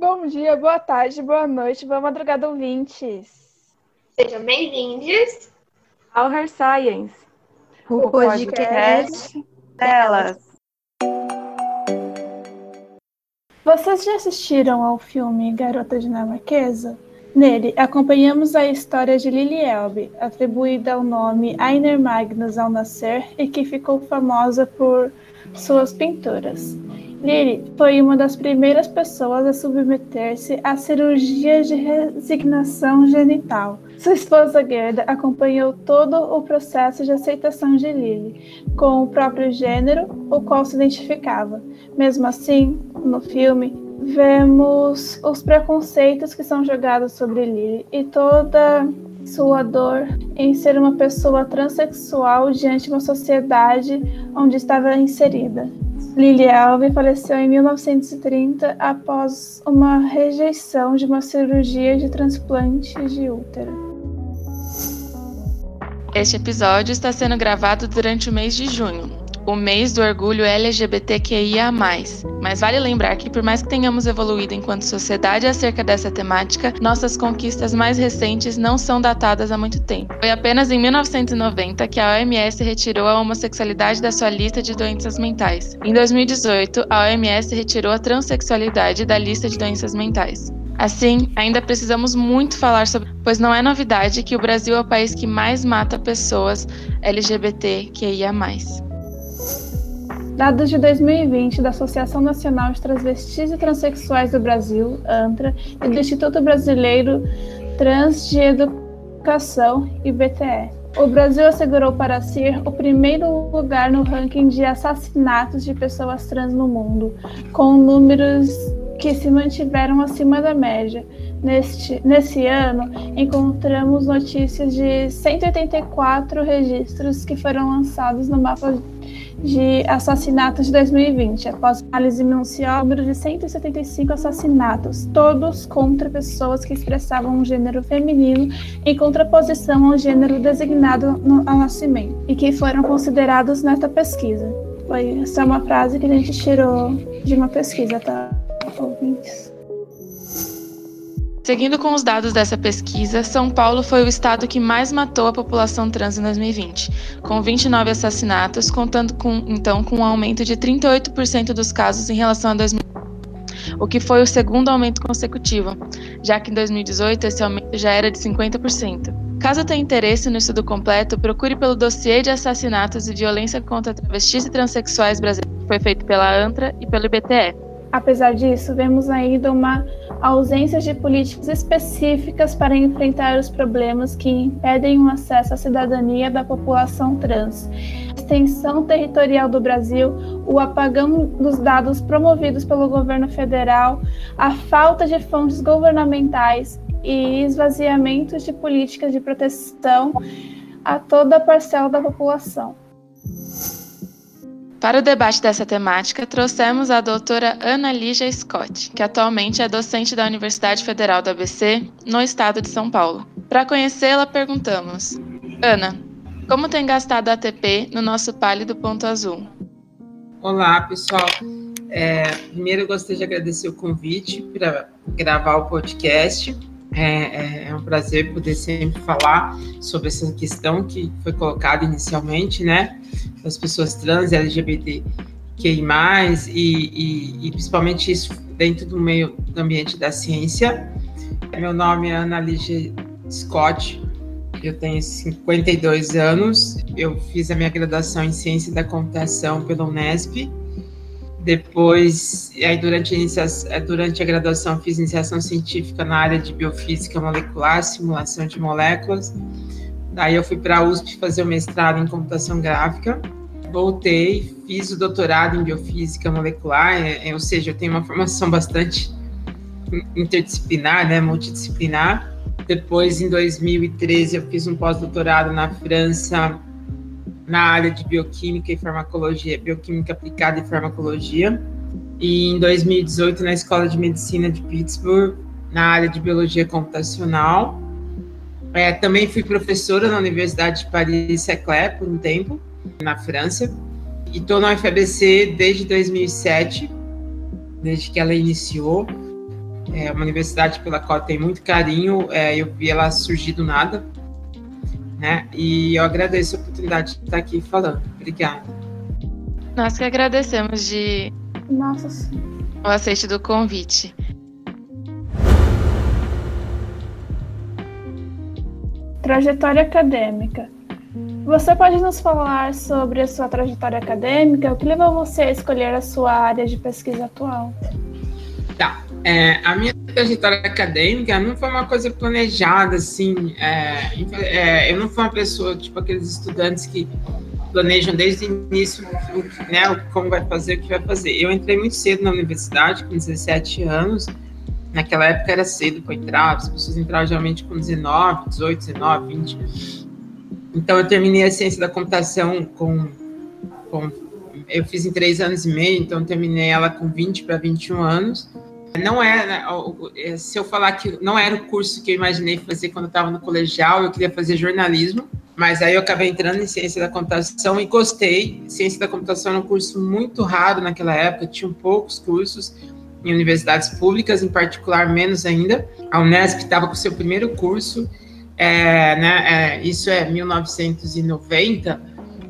Bom dia, boa tarde, boa noite, boa madrugada, ouvintes. Sejam bem-vindos ao Her Science, o, o podcast, podcast delas. Vocês já assistiram ao filme Garota Dinamarquesa? Nele, acompanhamos a história de Lily Elbe, atribuída ao nome Ainer Magnus ao nascer e que ficou famosa por suas pinturas. Lily foi uma das primeiras pessoas a submeter-se à cirurgia de resignação genital. Sua esposa Gerda acompanhou todo o processo de aceitação de Lily, com o próprio gênero, o qual se identificava. Mesmo assim, no filme, vemos os preconceitos que são jogados sobre Lily e toda sua dor em ser uma pessoa transexual diante de uma sociedade onde estava inserida. Lily Alves faleceu em 1930 após uma rejeição de uma cirurgia de transplante de útero. Este episódio está sendo gravado durante o mês de junho, o mês do orgulho LGBTQIA+. Mas vale lembrar que por mais que tenhamos evoluído enquanto sociedade acerca dessa temática, nossas conquistas mais recentes não são datadas há muito tempo. Foi apenas em 1990 que a OMS retirou a homossexualidade da sua lista de doenças mentais. Em 2018, a OMS retirou a transexualidade da lista de doenças mentais. Assim, ainda precisamos muito falar sobre, pois não é novidade que o Brasil é o país que mais mata pessoas LGBTQIA+. Dados de 2020 da Associação Nacional de Transvestis e Transsexuais do Brasil, ANTRA, e do Instituto Brasileiro Trans de Educação, IBTE. O Brasil assegurou para si o primeiro lugar no ranking de assassinatos de pessoas trans no mundo, com números que se mantiveram acima da média. Neste, nesse ano, encontramos notícias de 184 registros que foram lançados no mapa de assassinatos de 2020, após análise minuciosa, número de 175 assassinatos, todos contra pessoas que expressavam um gênero feminino em contraposição ao gênero designado no, ao nascimento, e que foram considerados nesta pesquisa. Foi essa é uma frase que a gente tirou de uma pesquisa, tá, ouvintes? Seguindo com os dados dessa pesquisa, São Paulo foi o estado que mais matou a população trans em 2020, com 29 assassinatos, contando com, então com um aumento de 38% dos casos em relação a 2020, o que foi o segundo aumento consecutivo, já que em 2018 esse aumento já era de 50%. Caso tenha interesse no estudo completo, procure pelo dossiê de assassinatos e violência contra travestis e transexuais brasileiros, que foi feito pela ANTRA e pelo IBTE. Apesar disso, vemos ainda uma ausência de políticas específicas para enfrentar os problemas que impedem o acesso à cidadania da população trans. A extensão territorial do Brasil, o apagão dos dados promovidos pelo governo federal, a falta de fontes governamentais e esvaziamento de políticas de proteção a toda a parcela da população. Para o debate dessa temática, trouxemos a doutora Ana Lígia Scott, que atualmente é docente da Universidade Federal do ABC, no estado de São Paulo. Para conhecê-la, perguntamos: Ana, como tem gastado a ATP no nosso pálido ponto azul? Olá, pessoal. É, primeiro, eu gostaria de agradecer o convite para gravar o podcast. É, é, é, um prazer poder sempre falar sobre essa questão que foi colocada inicialmente, né? Das pessoas trans, LGBT, e, e, e principalmente isso dentro do meio do ambiente da ciência. Meu nome é Ana Lígia Scott, eu tenho 52 anos, eu fiz a minha graduação em Ciência da Computação pela Unesp depois, aí durante a, é, durante a graduação, fiz iniciação científica na área de biofísica molecular, simulação de moléculas. Daí eu fui para a USP fazer o mestrado em computação gráfica. Voltei, fiz o doutorado em biofísica molecular, é, é, ou seja, eu tenho uma formação bastante interdisciplinar, né, multidisciplinar. Depois, em 2013, eu fiz um pós-doutorado na França na área de bioquímica e farmacologia, bioquímica aplicada e farmacologia. E em 2018 na Escola de Medicina de Pittsburgh, na área de biologia computacional. É, também fui professora na Universidade de Paris-Saclay por um tempo, na França. E estou na UFABC desde 2007, desde que ela iniciou. é uma universidade pela qual eu tenho muito carinho. É, eu vi ela surgir do nada, né? E eu agradeço a oportunidade de estar aqui falando. Obrigada. Nós que agradecemos de Nossa Senhora. o aceite do convite. Trajetória acadêmica. Você pode nos falar sobre a sua trajetória acadêmica? O que levou você a escolher a sua área de pesquisa atual? Tá. É, a minha trajetória acadêmica não foi uma coisa planejada, assim. É, é, eu não fui uma pessoa, tipo, aqueles estudantes que planejam desde o início né, como vai fazer, o que vai fazer. Eu entrei muito cedo na universidade, com 17 anos. Naquela época era cedo para entrar, as pessoas entravam geralmente com 19, 18, 19, 20. Então eu terminei a ciência da computação com, com eu fiz em três anos e meio, então terminei ela com 20 para 21 anos. Não era, se eu falar que não era o curso que eu imaginei fazer quando eu estava no colegial, eu queria fazer jornalismo, mas aí eu acabei entrando em ciência da computação e gostei. Ciência da computação era um curso muito raro naquela época, tinham poucos cursos em universidades públicas, em particular menos ainda. A Unesp estava com seu primeiro curso, é, né, é, isso é 1990,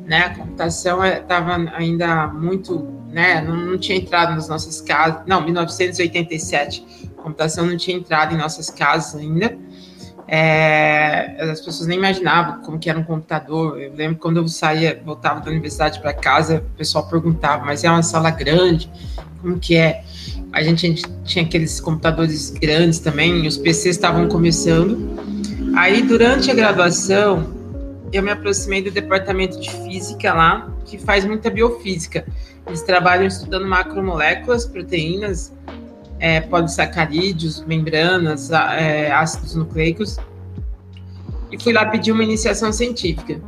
né, a computação estava ainda muito, né, não, não, tinha entrado nas nossas casas, não, 1987, a computação não tinha entrado em nossas casas ainda, é, as pessoas nem imaginavam como que era um computador. Eu lembro quando eu saía, voltava da universidade para casa, o pessoal perguntava, mas é uma sala grande? Como que é? A gente, a gente tinha aqueles computadores grandes também, os PCs estavam começando. Aí, durante a graduação, eu me aproximei do departamento de física lá, que faz muita biofísica. Eles trabalham estudando macromoléculas, proteínas, é, polissacarídeos, membranas, é, ácidos nucleicos. E fui lá pedir uma iniciação científica.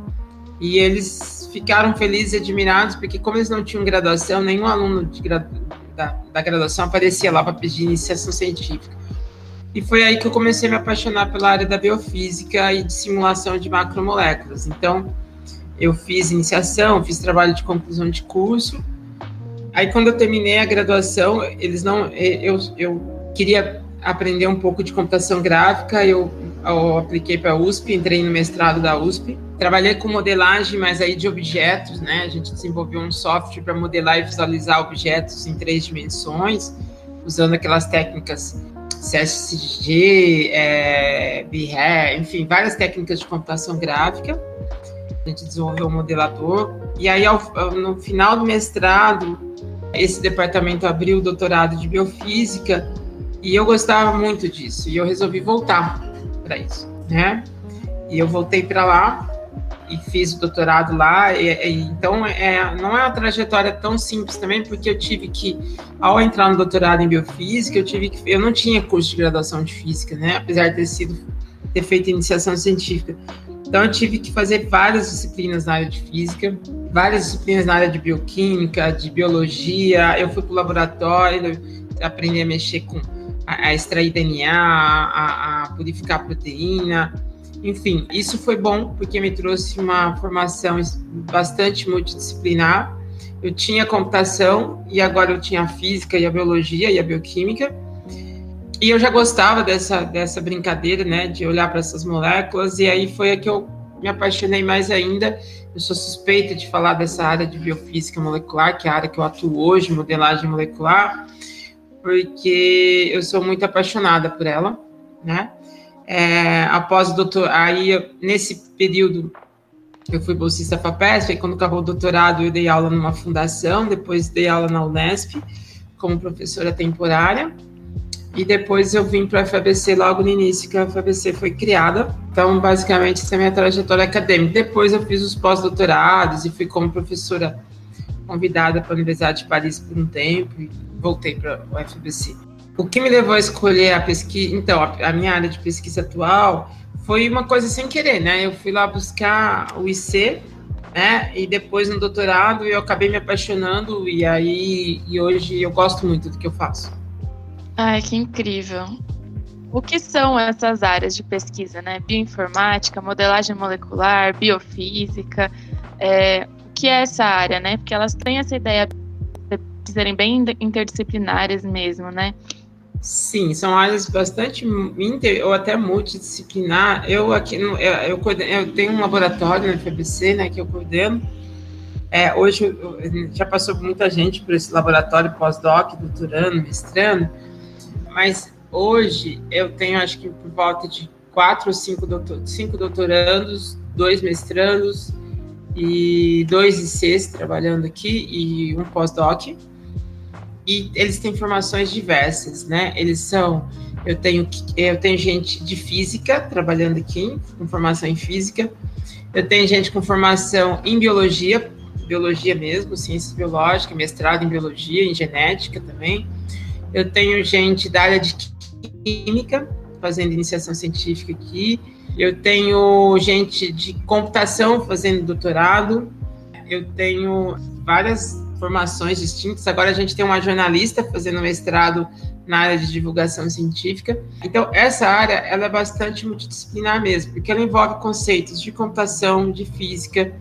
E eles ficaram felizes e admirados, porque como eles não tinham graduação, nenhum aluno da, da graduação aparecia lá para pedir iniciação científica. E foi aí que eu comecei a me apaixonar pela área da biofísica e de simulação de macromoléculas. Então, eu fiz iniciação, fiz trabalho de conclusão de curso, Aí quando eu terminei a graduação, eles não, eu, eu queria aprender um pouco de computação gráfica, eu, eu apliquei para a USP, entrei no mestrado da USP, trabalhei com modelagem, mas aí de objetos, né? A gente desenvolveu um software para modelar e visualizar objetos em três dimensões, usando aquelas técnicas CSG, é, BRE, enfim, várias técnicas de computação gráfica. A gente desenvolveu um modelador. E aí, ao, no final do mestrado, esse departamento abriu o doutorado de biofísica e eu gostava muito disso e eu resolvi voltar para isso, né? E eu voltei para lá e fiz o doutorado lá. E, e, então, é, não é uma trajetória tão simples também, porque eu tive que, ao entrar no doutorado em biofísica, eu tive que, eu não tinha curso de graduação de física, né? Apesar de ter sido ter feito iniciação científica. Então, eu tive que fazer várias disciplinas na área de física, várias disciplinas na área de bioquímica, de biologia. Eu fui para o laboratório, aprender a mexer com, a, a extrair DNA, a, a, purificar proteína. Enfim, isso foi bom porque me trouxe uma formação bastante multidisciplinar. Eu tinha computação e agora eu tinha a física e a biologia e a bioquímica. E eu já gostava dessa, dessa brincadeira, né, de olhar para essas moléculas, e aí foi a que eu me apaixonei mais ainda. Eu sou suspeita de falar dessa área de biofísica molecular, que é a área que eu atuo hoje, modelagem molecular, porque eu sou muito apaixonada por ela, né? É, após doutor, aí nesse período eu fui bolsista FAPESP, aí quando acabou o doutorado eu dei aula numa fundação, depois dei aula na Unesp como professora temporária. E depois eu vim para a FABC logo no início que a FABC foi criada. Então, basicamente, essa é a minha trajetória acadêmica. Depois eu fiz os pós-doutorados e fui como professora convidada para a Universidade de Paris por um tempo e voltei para o FABC. O que me levou a escolher a pesquisa, então, a, a minha área de pesquisa atual foi uma coisa sem querer, né? Eu fui lá buscar o IC, né? E depois no doutorado eu acabei me apaixonando e aí e hoje eu gosto muito do que eu faço. Ai, que incrível. O que são essas áreas de pesquisa, né? Bioinformática, modelagem molecular, biofísica. É, o que é essa área, né? Porque elas têm essa ideia de serem bem interdisciplinares mesmo, né? Sim, são áreas bastante inter ou até multidisciplinar. Eu aqui eu, eu, eu tenho um laboratório na FBC, né, que eu coordeno. É, hoje eu, já passou muita gente por esse laboratório pós-doc, doutorando, mestrando, mas hoje eu tenho acho que por volta de quatro ou cinco, doutor, cinco doutorandos, dois mestrandos e dois ICs trabalhando aqui e um pós-doc e eles têm formações diversas, né? Eles são, eu tenho, eu tenho gente de física trabalhando aqui, com formação em física, eu tenho gente com formação em biologia, biologia mesmo, ciências biológicas, mestrado em biologia, em genética também. Eu tenho gente da área de química, fazendo iniciação científica aqui. Eu tenho gente de computação fazendo doutorado. Eu tenho várias formações distintas. Agora a gente tem uma jornalista fazendo mestrado na área de divulgação científica. Então, essa área ela é bastante multidisciplinar mesmo, porque ela envolve conceitos de computação, de física,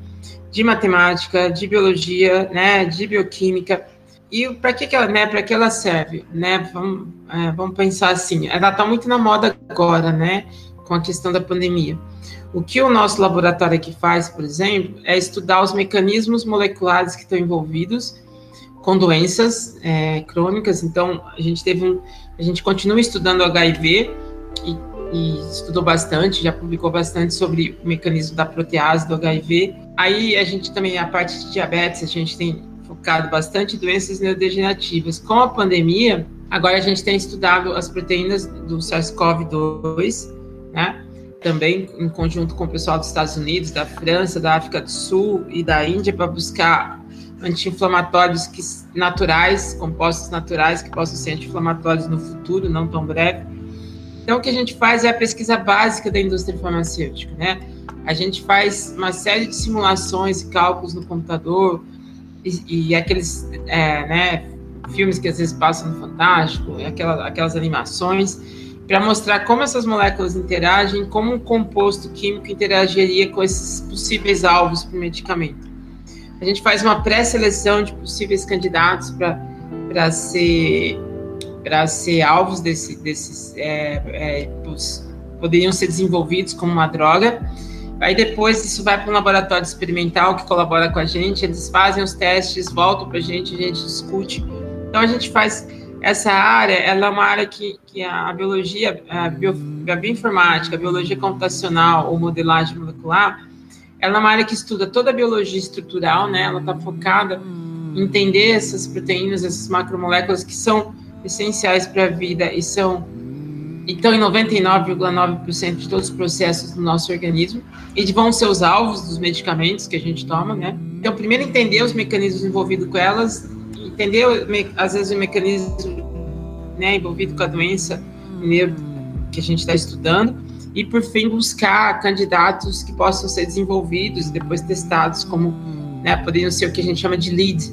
de matemática, de biologia, né, de bioquímica. E para que, que ela, né, para que ela serve, né? Vamos, é, vamos pensar assim. Ela está muito na moda agora, né, com a questão da pandemia. O que o nosso laboratório aqui faz, por exemplo, é estudar os mecanismos moleculares que estão envolvidos com doenças é, crônicas. Então, a gente teve um, a gente continua estudando HIV e, e, estudou bastante, já publicou bastante sobre o mecanismo da protease do HIV. Aí a gente também a parte de diabetes, a gente tem focado bastante em doenças neurodegenerativas. Com a pandemia, agora a gente tem estudado as proteínas do SARS-CoV-2, né? também em conjunto com o pessoal dos Estados Unidos, da França, da África do Sul e da Índia para buscar anti-inflamatórios naturais, compostos naturais que possam ser anti-inflamatórios no futuro, não tão breve. Então, o que a gente faz é a pesquisa básica da indústria farmacêutica, né? A gente faz uma série de simulações e cálculos no computador e, e aqueles, é, né, filmes que às vezes passam no Fantástico, aquela, aquelas animações para mostrar como essas moléculas interagem, como um composto químico interagiria com esses possíveis alvos para o medicamento. A gente faz uma pré-seleção de possíveis candidatos para ser para ser alvos desse, desses é, é, poderiam ser desenvolvidos como uma droga. Aí depois isso vai para um laboratório experimental que colabora com a gente, eles fazem os testes, voltam para a gente, a gente discute. Então a gente faz essa área, ela é uma área que, que a biologia, a, bio, a bioinformática, a biologia computacional ou modelagem molecular, ela é uma área que estuda toda a biologia estrutural, né? Ela está focada em entender essas proteínas, essas macromoléculas que são essenciais para a vida e são estão em 99,9% de todos os processos do nosso organismo e vão ser os alvos dos medicamentos que a gente toma, né? Então, primeiro entender os mecanismos envolvidos com elas entender, às vezes, o mecanismo né, envolvido com a doença que a gente está estudando, e, por fim, buscar candidatos que possam ser desenvolvidos e depois testados como, né, poderiam ser o que a gente chama de lead,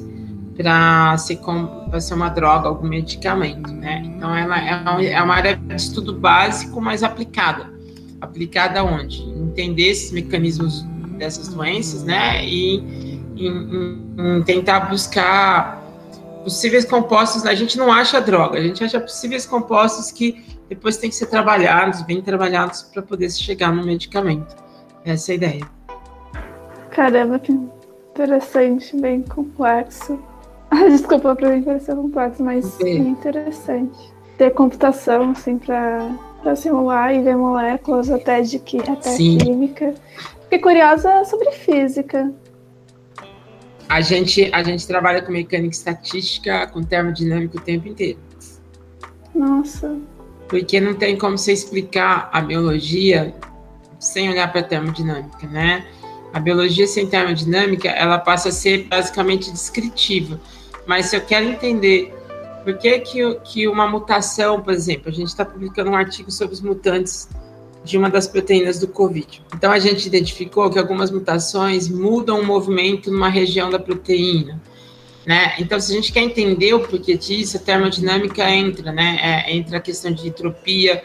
para ser, ser uma droga, algum medicamento, né? Então, ela é, é uma área de estudo básico, mas aplicada. Aplicada onde? Entender esses mecanismos dessas doenças, né? E em, em tentar buscar possíveis compostos, a gente não acha droga, a gente acha possíveis compostos que depois tem que ser trabalhados, bem trabalhados, para poder chegar no medicamento. Essa é a ideia. Caramba, que interessante, bem complexo. Desculpa para mim parecer complexo, mas é. interessante. Ter computação, assim, para simular e ver moléculas até de que até Sim. química. Fiquei curiosa sobre física. A gente, a gente trabalha com mecânica estatística, com termodinâmica o tempo inteiro. Nossa. Porque não tem como você explicar a biologia sem olhar para a termodinâmica, né? A biologia sem termodinâmica, ela passa a ser basicamente descritiva. Mas se eu quero entender por que, que, que uma mutação, por exemplo, a gente está publicando um artigo sobre os mutantes de uma das proteínas do COVID. Então a gente identificou que algumas mutações mudam o movimento numa região da proteína. Né? Então, se a gente quer entender o porquê disso, a termodinâmica entra, né? É, entra a questão de entropia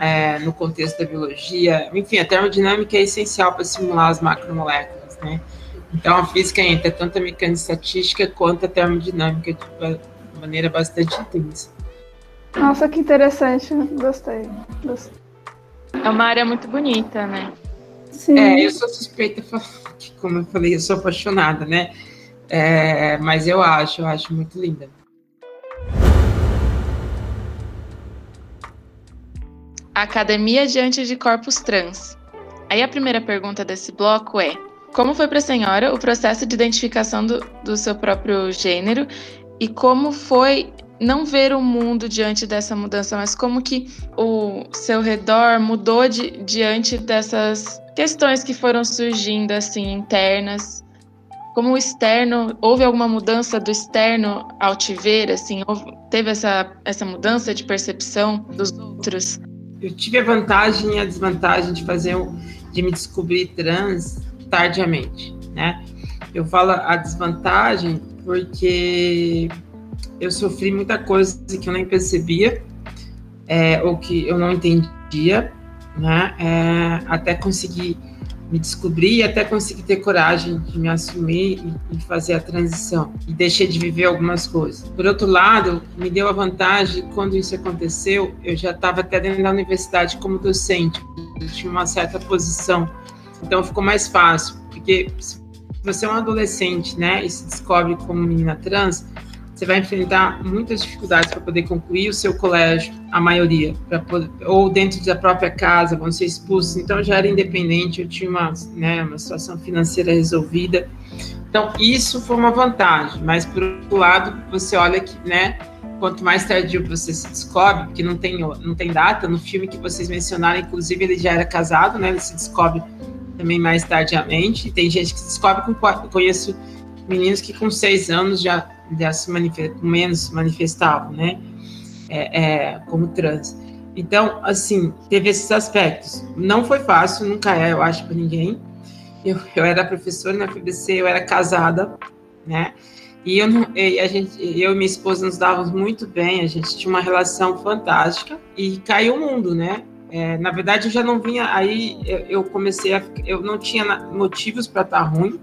é, no contexto da biologia. Enfim, a termodinâmica é essencial para simular as macromoléculas, né? Então, a física entra tanto a mecânica estatística quanto a termodinâmica de maneira bastante intensa. Nossa, que interessante. Gostei. Gostei. É uma área muito bonita, né? Sim. É, eu sou suspeita, que, como eu falei, eu sou apaixonada, né? É, mas eu acho, eu acho muito linda. Academia Diante de Corpos Trans. Aí a primeira pergunta desse bloco é: como foi para a senhora o processo de identificação do, do seu próprio gênero e como foi não ver o mundo diante dessa mudança, mas como que o seu redor mudou de, diante dessas questões que foram surgindo assim internas como o externo, houve alguma mudança do externo ao te ver, assim, houve, teve essa, essa mudança de percepção dos outros? Eu tive a vantagem e a desvantagem de fazer, de me descobrir trans tardiamente, né? Eu falo a desvantagem porque eu sofri muita coisa que eu nem percebia, é, ou que eu não entendia, né? É, até conseguir me descobrir e até conseguir ter coragem de me assumir e, e, fazer a transição. E deixei de viver algumas coisas. Por outro lado, me deu a vantagem, quando isso aconteceu, eu já estava até dentro da universidade como docente, eu tinha uma certa posição. Então ficou mais fácil, porque se você é um adolescente, né, e se descobre como menina trans, você vai enfrentar muitas dificuldades para poder concluir o seu colégio, a maioria, poder, ou dentro da própria casa, vão ser expulsos. Então, eu já era independente, eu tinha uma, né, uma situação financeira resolvida. Então, isso foi uma vantagem, mas por outro lado, você olha que, né, quanto mais tardio você se descobre, porque não tem, não tem data, no filme que vocês mencionaram, inclusive, ele já era casado, né, ele se descobre também mais tardiamente. Tem gente que descobre com. Conheço meninos que com seis anos já já se manifest, menos manifestavam, né, é, é, como trans. Então, assim, teve esses aspectos. Não foi fácil, nunca é, eu acho, para ninguém. Eu, eu era professora na FBC, eu era casada, né? E eu, e a gente, eu e minha esposa nos dávamos muito bem, a gente tinha uma relação fantástica e caiu o mundo, né? É, na verdade, eu já não vinha. Aí eu, comecei a. Eu não tinha motivos para estar tá ruim,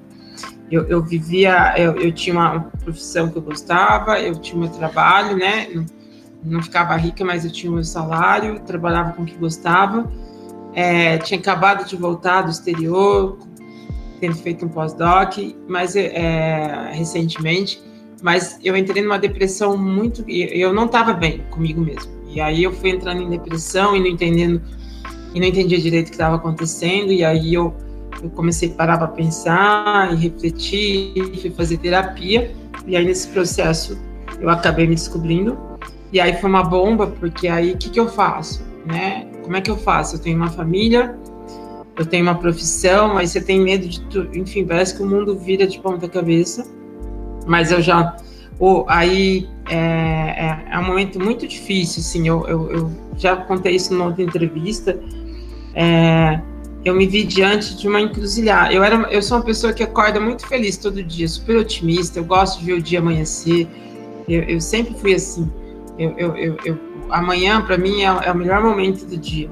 eu, eu vivia, eu, eu, tinha uma profissão que eu gostava, eu tinha meu trabalho, né? Não, ficava rica, mas eu tinha meu salário, trabalhava com o que gostava. É, tinha acabado de voltar do exterior, tendo feito um pós-doc, mas é, recentemente, mas eu entrei numa depressão muito, eu não estava bem comigo mesmo. E aí eu fui entrando em depressão e não entendendo, e não entendia direito o que estava acontecendo, e aí eu eu comecei a parar para pensar e refletir, fui fazer terapia, e aí nesse processo eu acabei me descobrindo, e aí foi uma bomba, porque aí o que, que eu faço, né? Como é que eu faço? Eu tenho uma família, eu tenho uma profissão, aí você tem medo de tudo, enfim, parece que o mundo vira de ponta cabeça, mas eu já, oh, aí é, é, é, um momento muito difícil, assim, eu, eu, eu já contei isso numa outra entrevista, é, eu me vi diante de uma encruzilhada. Eu, era, eu sou uma pessoa que acorda muito feliz todo dia, super otimista, eu gosto de ver o dia amanhecer. Eu, eu sempre fui assim. Eu, eu, eu amanhã, para mim, é, é, o melhor momento do dia.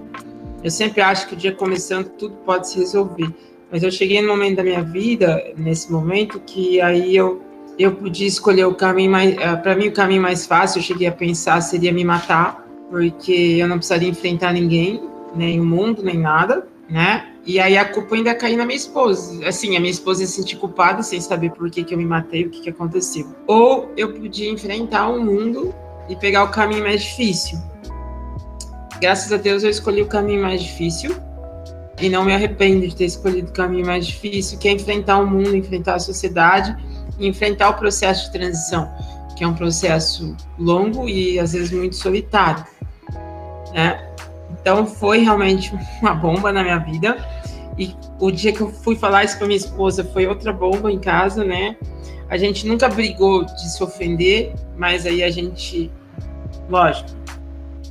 Eu sempre acho que o dia começando, tudo pode se resolver. Mas eu cheguei no momento da minha vida, nesse momento, que aí eu, eu podia escolher o caminho mais. Eh, para mim, o caminho mais fácil, eu cheguei a pensar, seria me matar, porque eu não precisaria enfrentar ninguém, nem o mundo, nem nada né? E aí a culpa ainda caiu na minha esposa. Assim, a minha esposa se sentir culpada sem saber por que, que eu me matei, o que, que aconteceu. Ou eu podia enfrentar o mundo e pegar o caminho mais difícil. Graças a Deus eu escolhi o caminho mais difícil e não me arrependo de ter escolhido o caminho mais difícil, que é enfrentar o mundo, enfrentar a sociedade enfrentar o processo de transição, que é um processo longo e às vezes muito solitário, né? Então foi realmente uma bomba na minha vida. E o dia que eu fui falar isso para minha esposa foi outra bomba em casa, né? A gente nunca brigou de se ofender, mas aí a gente, lógico,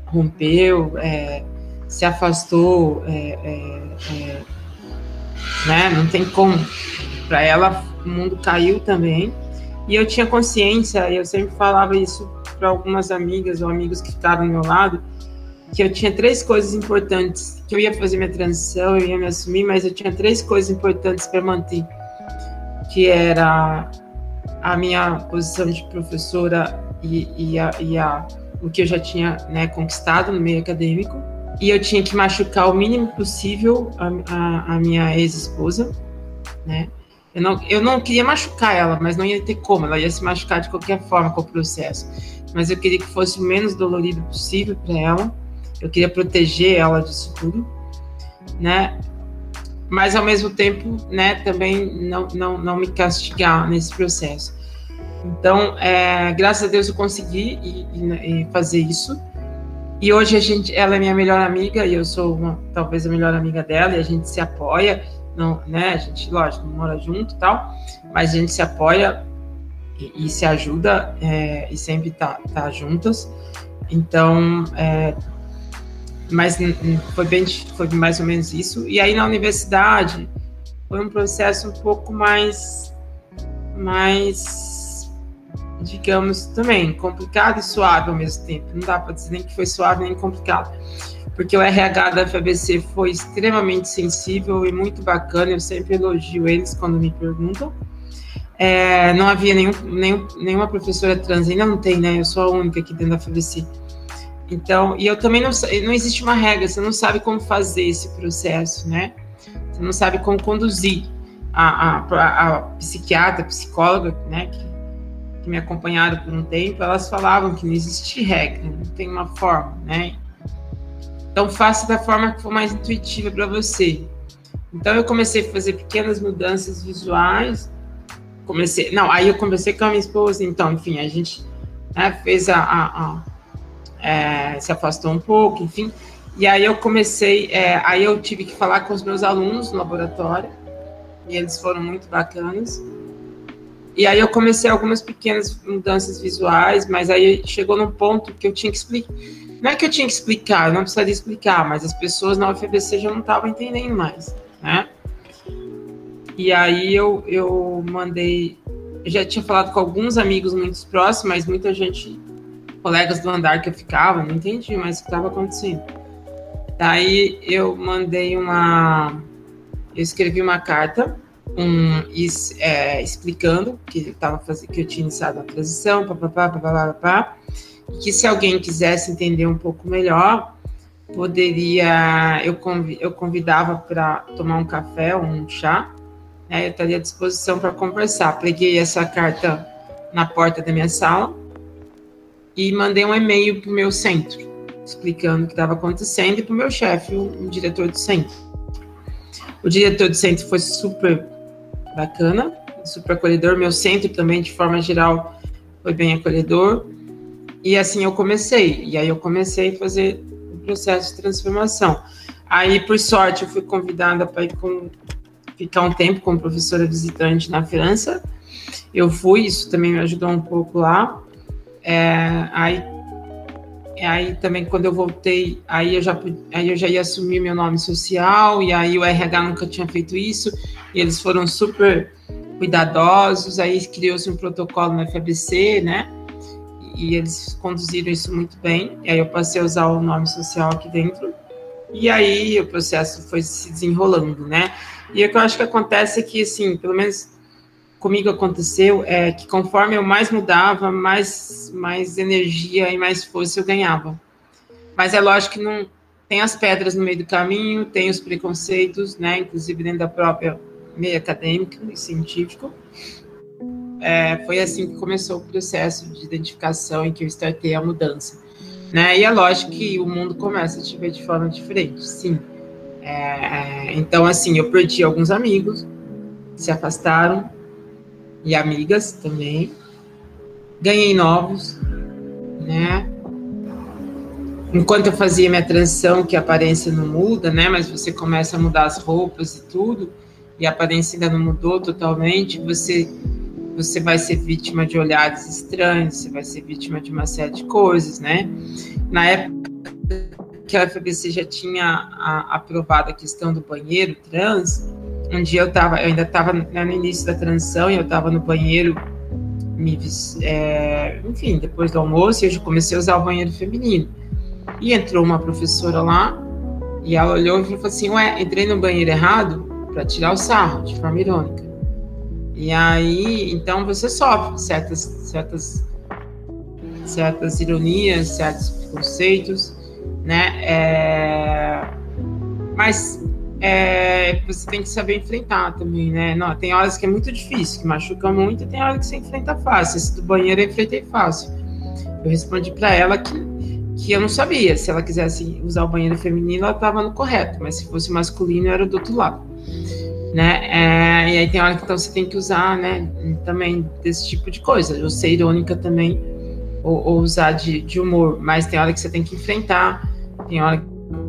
rompeu, é, se afastou, é, é, é né? Não tem como. Para ela, o mundo caiu também. E eu tinha consciência, eu sempre falava isso para algumas amigas ou amigos que ficaram ao meu lado, que eu tinha três coisas importantes, que eu ia fazer minha transição, eu ia me assumir, mas eu tinha três coisas importantes para manter, que era a minha posição de professora e, e, a, e a, o que eu já tinha né, conquistado no meio acadêmico, e eu tinha que machucar o mínimo possível a, a, a minha ex-esposa, né? Eu não, eu não queria machucar ela, mas não ia ter como, ela ia se machucar de qualquer forma com o processo. Mas eu queria que fosse o menos dolorido possível para ela, eu queria proteger ela disso tudo, né? Mas ao mesmo tempo, né, também não, não, não me castigar nesse processo. Então, é, graças a Deus eu consegui e, e, e fazer isso. E hoje a gente, ela é minha melhor amiga e eu sou uma, talvez a melhor amiga dela e a gente se apoia, não, né? A gente, lógico, não mora junto e tal, mas a gente se apoia e, e se ajuda é, e sempre tá, tá juntas. Então, é, mas foi bem, foi mais ou menos isso. E aí na universidade foi um processo um pouco mais, mais digamos, também complicado e suave ao mesmo tempo. Não dá para dizer nem que foi suave nem complicado, porque o RH da FABC foi extremamente sensível e muito bacana. Eu sempre elogio eles quando me perguntam. É, não havia nenhum, nenhum, nenhuma professora trans, ainda não tem, né? Eu sou a única aqui dentro da FABC. Então, e eu também não não existe uma regra, você não sabe como fazer esse processo, né? Você não sabe como conduzir a, a, a psiquiatra, a psicóloga, né? Que que me acompanharam por um tempo, elas falavam que não existe regra, não tem uma forma, né? Então faça da forma que for mais intuitiva para você. Então eu comecei a fazer pequenas mudanças visuais. Comecei, não, aí eu comecei com a minha esposa, então, enfim, a gente né, fez a, a, a é, se afastou um pouco, enfim. E aí eu comecei, é, aí eu tive que falar com os meus alunos no laboratório, e eles foram muito bacanas. E aí eu comecei algumas pequenas mudanças visuais, mas aí chegou num ponto que eu tinha que explicar. Não é que eu tinha que explicar, eu não precisaria explicar, mas as pessoas na UFBC já não estavam entendendo mais, né? E aí eu, eu mandei. Eu já tinha falado com alguns amigos muito próximos, mas muita gente, colegas do andar que eu ficava, não entendi mais o que estava acontecendo. Daí eu mandei uma. Eu escrevi uma carta um, é, explicando que, tava fazendo, que eu tinha iniciado a transição, papapá, papapá, papapá, e que se alguém quisesse entender um pouco melhor, poderia, eu, eu convidava para tomar um café ou um chá, né, eu estaria à disposição para conversar. Peguei essa carta na porta da minha sala e mandei um e-mail para o meu centro, explicando o que estava acontecendo, e para o meu chefe, o, o diretor do centro. O diretor do centro foi super bacana, super acolhedor. Meu centro também, de forma geral, foi bem acolhedor. E assim eu comecei. E aí eu comecei a fazer o processo de transformação. Aí, por sorte, eu fui convidada para ir com, ficar um tempo como professora visitante na França. Eu fui, isso também me ajudou um pouco lá. É, aí, aí também quando eu voltei, aí eu já aí eu já ia assumir meu nome social e aí o RH nunca tinha feito isso e eles foram super cuidadosos, aí criou-se um protocolo no FABC, né? E eles conduziram isso muito bem. E aí eu passei a usar o nome social aqui dentro. E aí o processo foi se desenrolando, né? E o que eu acho que acontece é que, assim, pelo menos comigo aconteceu, é que conforme eu mais mudava, mais, mais energia e mais força eu ganhava. Mas é lógico que não tem as pedras no meio do caminho, tem os preconceitos, né? Inclusive dentro da própria meio acadêmico e científico. É, foi assim que começou o processo de identificação em que eu startei a mudança. Né? E é lógico que o mundo começa a te ver de forma diferente, sim. É, então, assim, eu perdi alguns amigos, se afastaram, e amigas também. Ganhei novos, né? Enquanto eu fazia minha transição, que a aparência não muda, né? Mas você começa a mudar as roupas e tudo e a aparência ainda não mudou totalmente, você você vai ser vítima de olhares estranhos, você vai ser vítima de uma série de coisas, né? Na época que a FBC já tinha a, aprovado a questão do banheiro trans, um dia eu tava, eu ainda estava no início da transição e eu estava no banheiro, me, é, enfim, depois do almoço, eu já comecei a usar o banheiro feminino. E entrou uma professora lá e ela olhou e falou assim: Ué, entrei no banheiro errado? para tirar o sarro de forma irônica. E aí, então você sofre certas, certas, certas ironias, certos preconceitos, né? É, mas é, você tem que saber enfrentar também, né? Não, tem horas que é muito difícil, que machuca muito, e tem horas que você enfrenta fácil. Esse do banheiro eu enfrentei fácil. Eu respondi para ela que, que eu não sabia. Se ela quisesse usar o banheiro feminino, ela estava no correto, mas se fosse masculino, era do outro lado. Né? É, e aí tem hora que então você tem que usar, né? Também desse tipo de coisa. Ou ser irônica também, ou, ou usar de, de humor. Mas tem hora que você tem que enfrentar, tem hora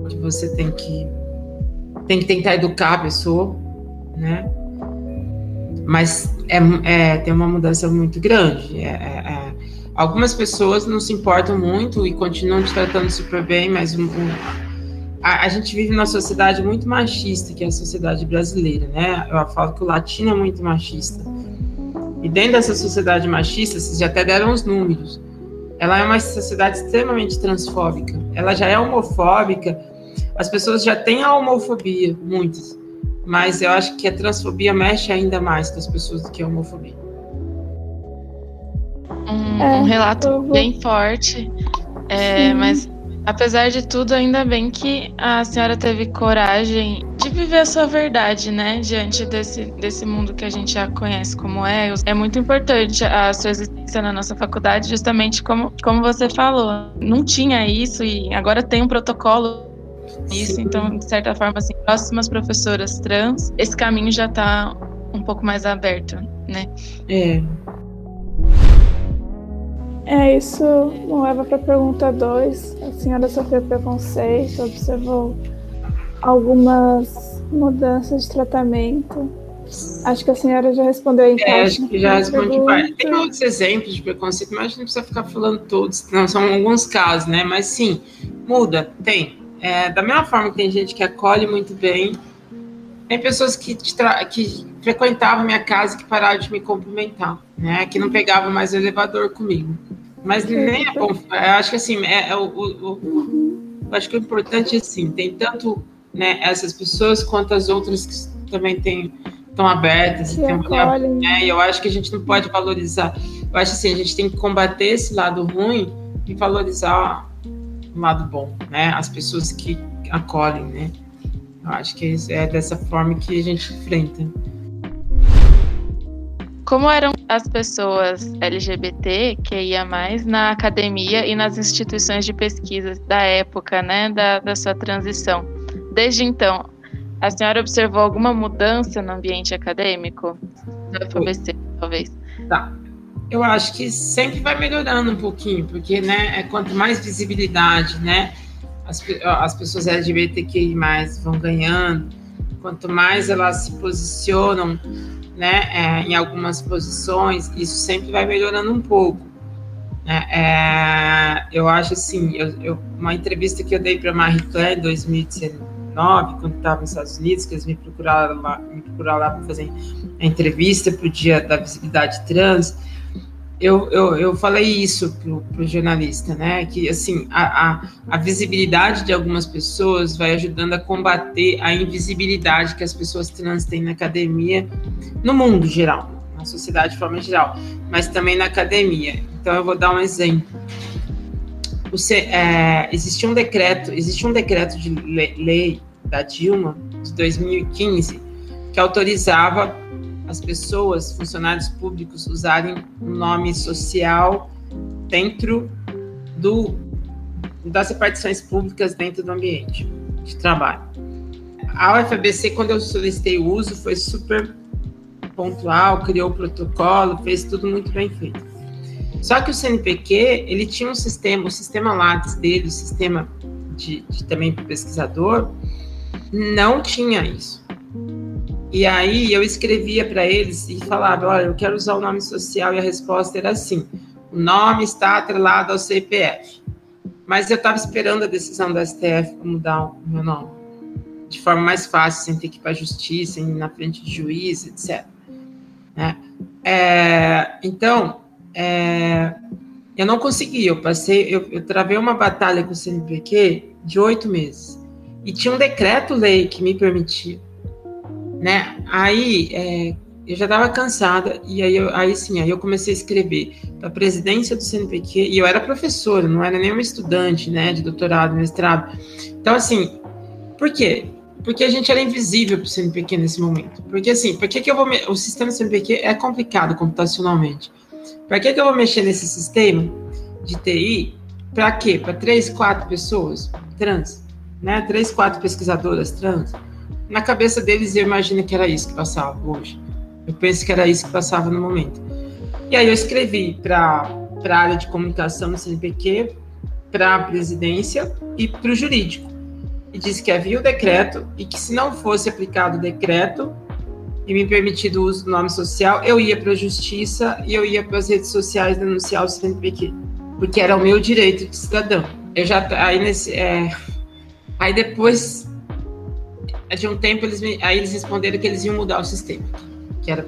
que você tem que tem que tentar educar a pessoa, né? Mas é, é tem uma mudança muito grande. É, é, é, algumas pessoas não se importam muito e continuam te tratando super bem, mas a, a, gente vive numa sociedade muito machista, que é a sociedade brasileira, né? Eu falo que o latino é muito machista. E dentro dessa sociedade machista, vocês já até deram os números. Ela é uma sociedade extremamente transfóbica. Ela já é homofóbica as pessoas já têm a homofobia, muitas, mas eu acho que a transfobia mexe ainda mais com as pessoas do que a homofobia. Um, é, um relato vou... bem forte, é, mas apesar de tudo, ainda bem que a senhora teve coragem de viver a sua verdade, né? Diante desse, desse mundo que a gente já conhece como é. É muito importante a sua existência na nossa faculdade, justamente como, como você falou. Não tinha isso e agora tem um protocolo isso, então, de certa forma, assim, próximas professoras trans, esse caminho já está um pouco mais aberto, né? É. É, isso não leva para a pergunta 2. A senhora sofreu preconceito, observou algumas mudanças de tratamento. Acho que a senhora já respondeu em É, acho que já respondi parte. Tem outros exemplos de preconceito, mas a gente não precisa ficar falando todos. Não, são alguns casos, né? Mas sim, muda, tem. É, da mesma forma que tem gente que acolhe muito bem, tem pessoas que, que frequentavam minha casa que pararam de me cumprimentar, né? Que não pegavam mais o elevador comigo. Mas nem é bom. Eu acho que assim, é, é o, o, o, eu acho que o importante é assim, tem tanto né, essas pessoas quanto as outras que também têm estão abertas e acolhem. né, eu acho que a gente não pode valorizar. Eu acho assim, a gente tem que combater esse lado ruim e valorizar um lado bom, né? As pessoas que acolhem, né? Eu acho que é dessa forma que a gente enfrenta. Como eram as pessoas LGBT que ia mais na academia e nas instituições de pesquisa da época, né, da, da sua transição? Desde então, a senhora observou alguma mudança no ambiente acadêmico? Da FABC, talvez. Tá eu acho que sempre vai melhorando um pouquinho, porque, né, é quanto mais visibilidade, né, as, as pessoas LGBTQI+, vão ganhando, quanto mais elas se posicionam, né, é, em algumas posições, isso sempre vai melhorando um pouco. É, é, eu acho assim, eu, eu, uma entrevista que eu dei para Marie Claire em 2019, quando estava nos Estados Unidos, que eles me procuraram lá, me procuraram lá para fazer a entrevista para o Dia da Visibilidade Trans, eu, eu, eu falei isso pro, pro jornalista, né? Que assim a, a, a, visibilidade de algumas pessoas vai ajudando a combater a invisibilidade que as pessoas trans têm na academia, no mundo geral, na sociedade de forma geral, mas também na academia. Então eu vou dar um exemplo. Você, é, existia um decreto, existe um decreto de lei da Dilma de 2015 que autorizava as pessoas, funcionários públicos, usarem um nome social dentro do, das repartições públicas dentro do ambiente de trabalho. A UFABC, quando eu solicitei o uso, foi super pontual, criou o protocolo, fez tudo muito bem feito. Só que o CNPq, ele tinha um sistema, o sistema Lattes dele, o sistema de, de também pesquisador, não tinha isso. E aí eu escrevia para eles e falava: olha, eu quero usar o nome social, e a resposta era assim: o nome está atrelado ao CPF. Mas eu estava esperando a decisão do STF para mudar o meu nome, de forma mais fácil, sem ter que ir para a justiça, ir na frente de juiz, etc. Né? É, então, é, eu não consegui, eu passei, eu, eu travei uma batalha com o CNPq de oito meses. E tinha um decreto-lei que me permitia né? Aí é, eu já estava cansada, e aí, eu, aí sim, aí eu comecei a escrever para a presidência do CNPq, e eu era professora, não era nenhuma estudante, né, de doutorado, mestrado. Então, assim, por quê? Porque a gente era invisível para o CNPq nesse momento. Porque, assim, por que, que eu vou. Me... O sistema CNPq é complicado computacionalmente. Para que, que eu vou mexer nesse sistema de TI? Para quê? Para três, quatro pessoas trans, né? Três, quatro pesquisadoras trans. Na cabeça deles, eu imagino que era isso que passava hoje. Eu penso que era isso que passava no momento. E aí eu escrevi para a área de comunicação do CNPq, para a presidência e para o jurídico. E disse que havia o decreto e que se não fosse aplicado o decreto e me permitido o uso do nome social, eu ia para a justiça e eu ia para as redes sociais denunciar o CNPq, porque era o meu direito de cidadão. Eu já aí nesse é, aí depois de um tempo eles me, aí eles responderam que eles iam mudar o sistema que era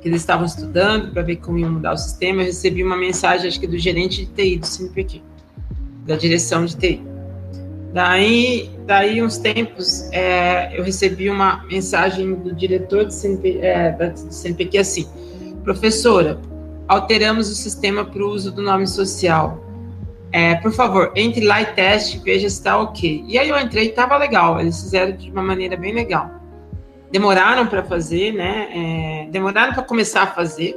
que eles estavam estudando para ver como iam mudar o sistema, eu recebi uma mensagem, acho que do gerente de TI do CNPq, da direção de TI. Daí, daí uns tempos, é, eu recebi uma mensagem do diretor do, CNP, é, do CNPq assim, professora, alteramos o sistema para o uso do nome social. É, por favor, entre lá e teste, veja se está ok. E aí eu entrei e estava legal, eles fizeram de uma maneira bem legal demoraram para fazer, né? É, demoraram para começar a fazer,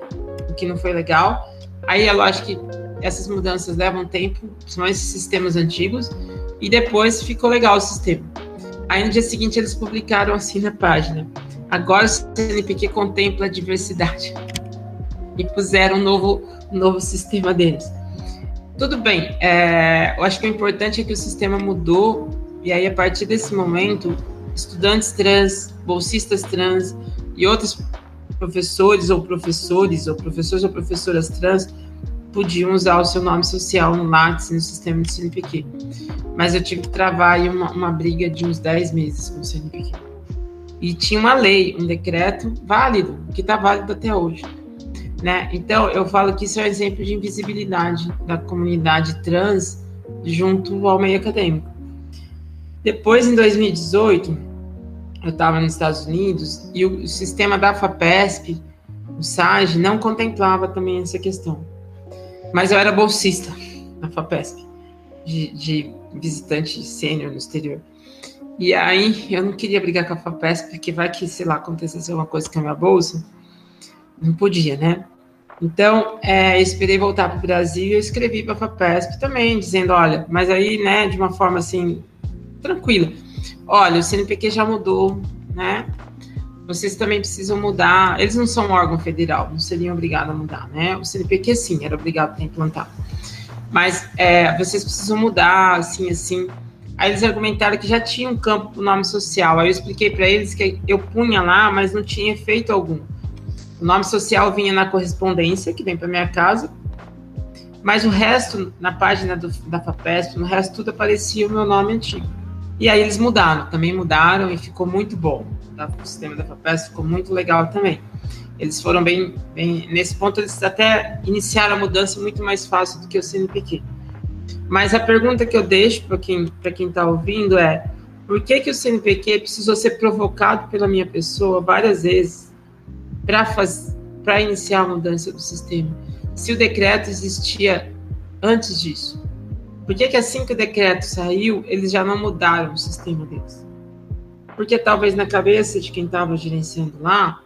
o que não foi legal. Aí é lógico que essas mudanças levam tempo, são esses sistemas antigos, e depois ficou legal o sistema. Aí no dia seguinte eles publicaram assim na página: agora o CNPq contempla a diversidade. E puseram um novo, um novo sistema deles. Tudo bem, é, eu acho que o importante é que o sistema mudou, e aí a partir desse momento estudantes trans, bolsistas trans e outros professores ou professores ou professores ou professoras trans podiam usar o seu nome social no Lattes no sistema de CNPq. Mas eu tive que travar aí uma, uma briga de uns 10 meses com o CNPq. E tinha uma lei, um decreto válido, que está válido até hoje. Né? Então, eu falo que isso é um exemplo de invisibilidade da comunidade trans junto ao meio acadêmico. Depois, em 2018, eu estava nos Estados Unidos e o sistema da FAPESP, o SAGE, não contemplava também essa questão. Mas eu era bolsista na FAPESP, de, de visitante sênior no exterior. E aí eu não queria brigar com a FAPESP, porque vai que, sei lá, acontecesse alguma coisa com a minha bolsa. Não podia, né? Então, é, esperei voltar para o Brasil e escrevi para a FAPESP também, dizendo, olha, mas aí, né, de uma forma assim, tranquila. Olha, o CNPq já mudou, né? Vocês também precisam mudar. Eles não são um órgão federal, não seriam obrigados a mudar, né? O CNPq sim, era obrigado a implantar. Mas é, vocês precisam mudar, assim, assim. Aí eles argumentaram que já tinha um campo para o nome social. Aí eu expliquei para eles que eu punha lá, mas não tinha efeito algum. O nome social vinha na correspondência, que vem para minha casa, mas o resto, na página do, da FAPESP, no resto tudo aparecia o meu nome antigo. E aí eles mudaram, também mudaram e ficou muito bom. Tá? O sistema da FAPES ficou muito legal também. Eles foram bem, bem, nesse ponto eles até iniciaram a mudança muito mais fácil do que o CNPq. Mas a pergunta que eu deixo para quem para quem está ouvindo é por que que o CNPq precisou ser provocado pela minha pessoa várias vezes para iniciar a mudança do sistema? Se o decreto existia antes disso, por que, que assim que o decreto saiu, eles já não mudaram o sistema deles? Porque talvez na cabeça de quem estava gerenciando lá,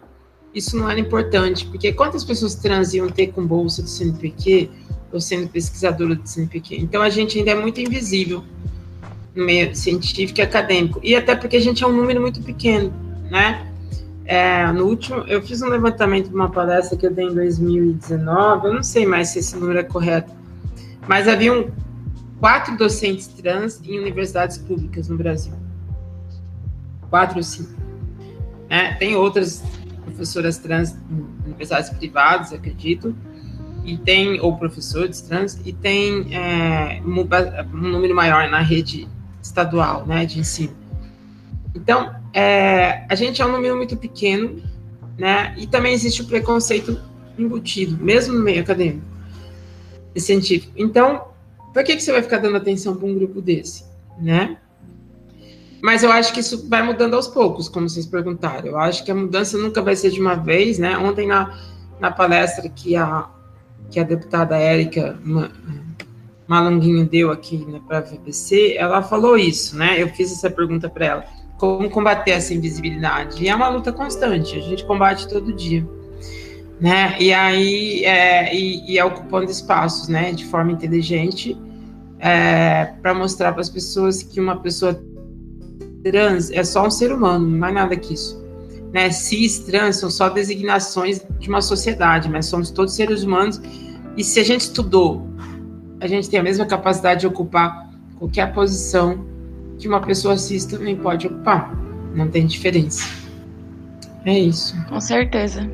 isso não era importante, porque quantas pessoas trans iam ter com bolsa do CNPq ou sendo pesquisadora do CNPq? Então a gente ainda é muito invisível no meio científico e acadêmico, e até porque a gente é um número muito pequeno, né? É, no último, eu fiz um levantamento de uma palestra que eu dei em 2019, eu não sei mais se esse número é correto, mas havia um quatro docentes trans em universidades públicas no Brasil. Quatro ou cinco. É, tem outras professoras trans em universidades privadas, acredito, e tem, ou professores trans, e tem é, um, número maior na rede estadual né, de ensino. Então, é, a gente é um número muito pequeno, né, e também existe o preconceito embutido, mesmo no meio acadêmico e científico. Então, para que, que você vai ficar dando atenção para um grupo desse, né? Mas eu acho que isso vai mudando aos poucos, como vocês perguntaram. Eu acho que a mudança nunca vai ser de uma vez, né? Ontem na, na palestra que a, que a deputada Érica Malunguinho deu aqui né, para a VBC, ela falou isso, né? Eu fiz essa pergunta para ela. Como combater essa invisibilidade? E é uma luta constante, a gente combate todo dia. Né? E aí é, e, e é ocupando espaços, né, de forma inteligente, é, para mostrar para as pessoas que uma pessoa trans é só um ser humano, não é nada que isso. Né? Cis, trans são só designações de uma sociedade, mas somos todos seres humanos. E se a gente estudou, a gente tem a mesma capacidade de ocupar qualquer posição que uma pessoa cis também pode ocupar. Não tem diferença. É isso. Com certeza.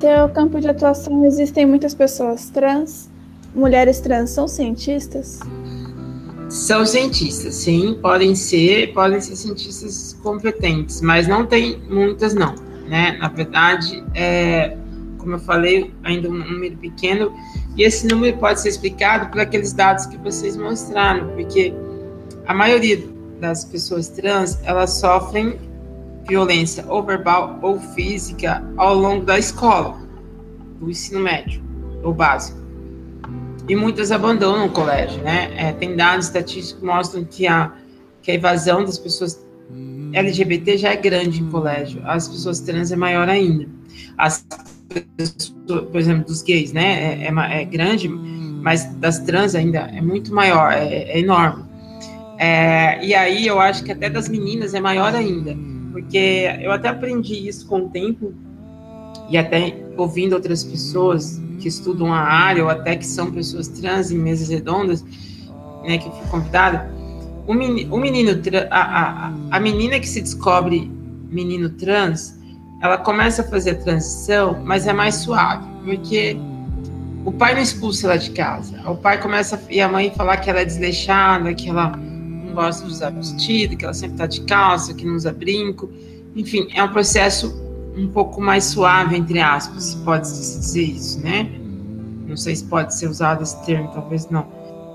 Seu campo de atuação existem muitas pessoas trans. Mulheres trans são cientistas? São cientistas, sim, podem ser, podem ser cientistas competentes, mas não tem muitas não, né? Na verdade, é, como eu falei, ainda um número pequeno, e esse número pode ser explicado por aqueles dados que vocês mostraram, porque a maioria das pessoas trans, elas sofrem violência ou verbal ou física ao longo da escola, do ensino médio ou básico e muitas abandonam o colégio, né? É, tem dados estatísticos que mostram que a, que a evasão das pessoas LGBT já é grande em colégio, as pessoas trans é maior ainda. As por exemplo, dos gays, né? É, é, é grande, mas das trans ainda é muito maior, é, é enorme. É, e aí eu acho que até das meninas é maior ainda, porque eu até aprendi isso com o tempo e até ouvindo outras pessoas que estudam a área ou até que são pessoas trans em mesas redondas, né, que eu fui convidada, o menino, o menino a, a, a menina que se descobre menino trans, ela começa a fazer a transição, mas é mais suave, porque o pai não expulsa ela de casa. O pai começa e a mãe falar que ela é desleixada, que ela não gosta de usar vestido, que ela sempre está de calça, que não usa brinco. Enfim, é um processo um pouco mais suave, entre aspas, se pode se dizer isso, né? Não sei se pode ser usado esse termo, talvez não.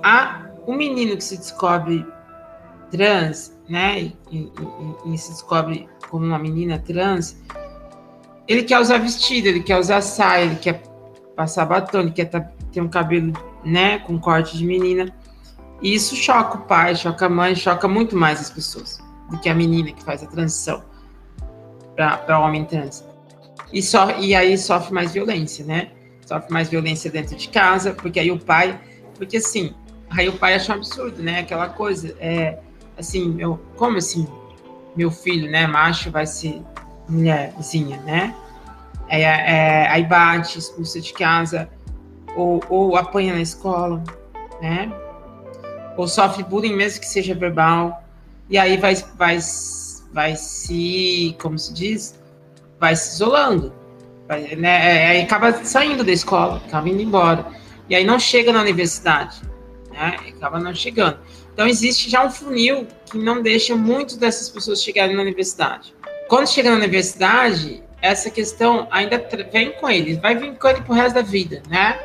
Há um menino que se descobre trans, né? E, e, e se descobre como uma menina trans, ele quer usar vestido, ele quer usar saia, ele quer passar batom, ele quer tá, ter um cabelo, né, com corte de menina. E isso choca o pai, choca a mãe, choca muito mais as pessoas do que a menina que faz a transição para homem trans. E, so, e aí sofre mais violência, né? Sofre mais violência dentro de casa, porque aí o pai. Porque assim, aí o pai acha um absurdo, né? Aquela coisa, é, assim, meu, como assim, meu filho, né, macho, vai ser mulherzinha, né? É, é, aí bate, expulsa de casa, ou, ou apanha na escola, né? Ou sofre bullying, mesmo que seja verbal, e aí vai, vai vai se, como se diz, vai se isolando, vai, né? É, aí acaba saindo da escola, acaba indo embora, e aí não chega na universidade, né? Acaba não chegando. Então existe já um funil que não deixa muitas dessas pessoas chegarem na universidade. Quando chega na universidade, essa questão ainda vem com ele, vai vir com ele pro resto da vida, né?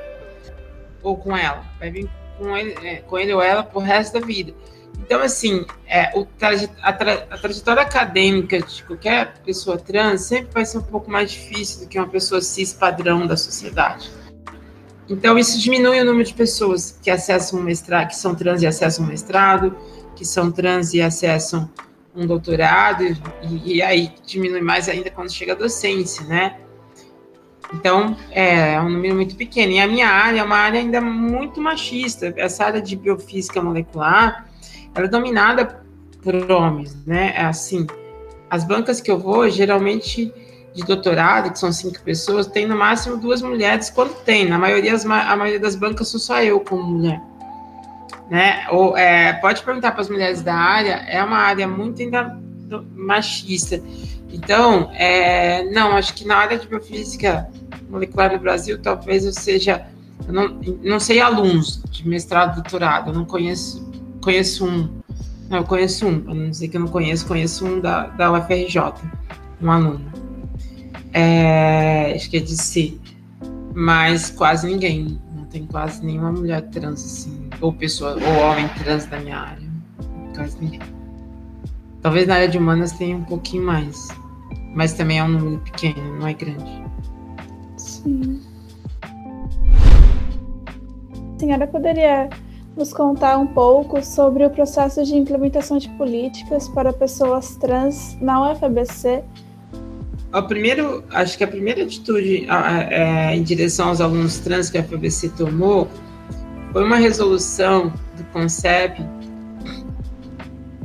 Ou com ela, vai vir com ele, é, com ele ou ela pro resto da vida. Então, assim, é, o a, tra a, trajetória acadêmica de qualquer pessoa trans sempre vai ser um pouco mais difícil do que uma pessoa cis padrão da sociedade. Então, isso diminui o número de pessoas que acessam um mestrado, que são trans e acessam um mestrado, que são trans e acessam um doutorado, e, e aí diminui mais ainda quando chega a docência, né? Então, é, é um número muito pequeno. E a minha área é uma área ainda muito machista. Essa área de biofísica molecular, ela é dominada por homens, né? É assim, as bancas que eu vou, geralmente de doutorado, que são cinco pessoas, tem no máximo duas mulheres quando tem. Na maioria, as, a maioria das bancas sou só eu como mulher. Né? Ou, é, pode perguntar para as mulheres da área, é uma área muito ainda machista. Então, é, não, acho que na área de biofísica molecular no Brasil, talvez eu seja, eu não, não sei alunos de mestrado, doutorado, eu não conheço conheço um. Não, eu conheço um, para não dizer que eu não conheço, conheço um da, da UFRJ, um aluno. É, acho que é de si. Mas quase ninguém. Tem quase nenhuma mulher trans, assim, ou pessoa, ou homem trans da minha área. quase ninguém. Talvez na área de humanas tenha um pouquinho mais, mas também é um número pequeno, não é grande. Sim. A senhora poderia nos contar um pouco sobre o processo de implementação de políticas para pessoas trans na UFABC? O primeiro, acho que a primeira atitude é, em direção aos alunos trans que a UFABC tomou foi uma resolução do CONCEP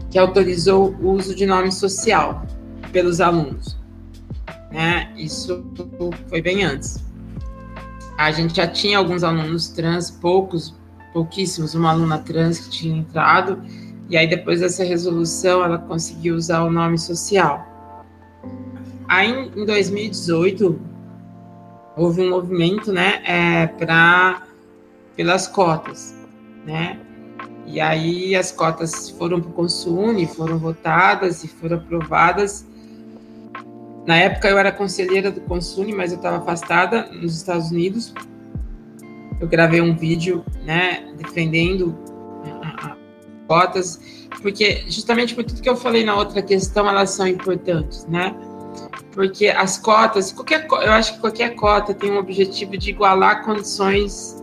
que autorizou o uso de nome social pelos alunos. Né? Isso foi bem antes. A gente já tinha alguns alunos trans, poucos, pouquíssimos, uma aluna trans que tinha entrado, e aí depois dessa resolução ela conseguiu usar o nome social. Aí em 2018 houve um movimento, né, é, para pelas cotas, né? E aí as cotas foram para o Consune, foram votadas e foram aprovadas. Na época eu era conselheira do Consune, mas eu estava afastada nos Estados Unidos. Eu gravei um vídeo, né, defendendo as cotas, porque justamente por tudo que eu falei na outra questão, elas são importantes, né? Porque as cotas, qualquer, eu acho que qualquer cota tem um objetivo de igualar condições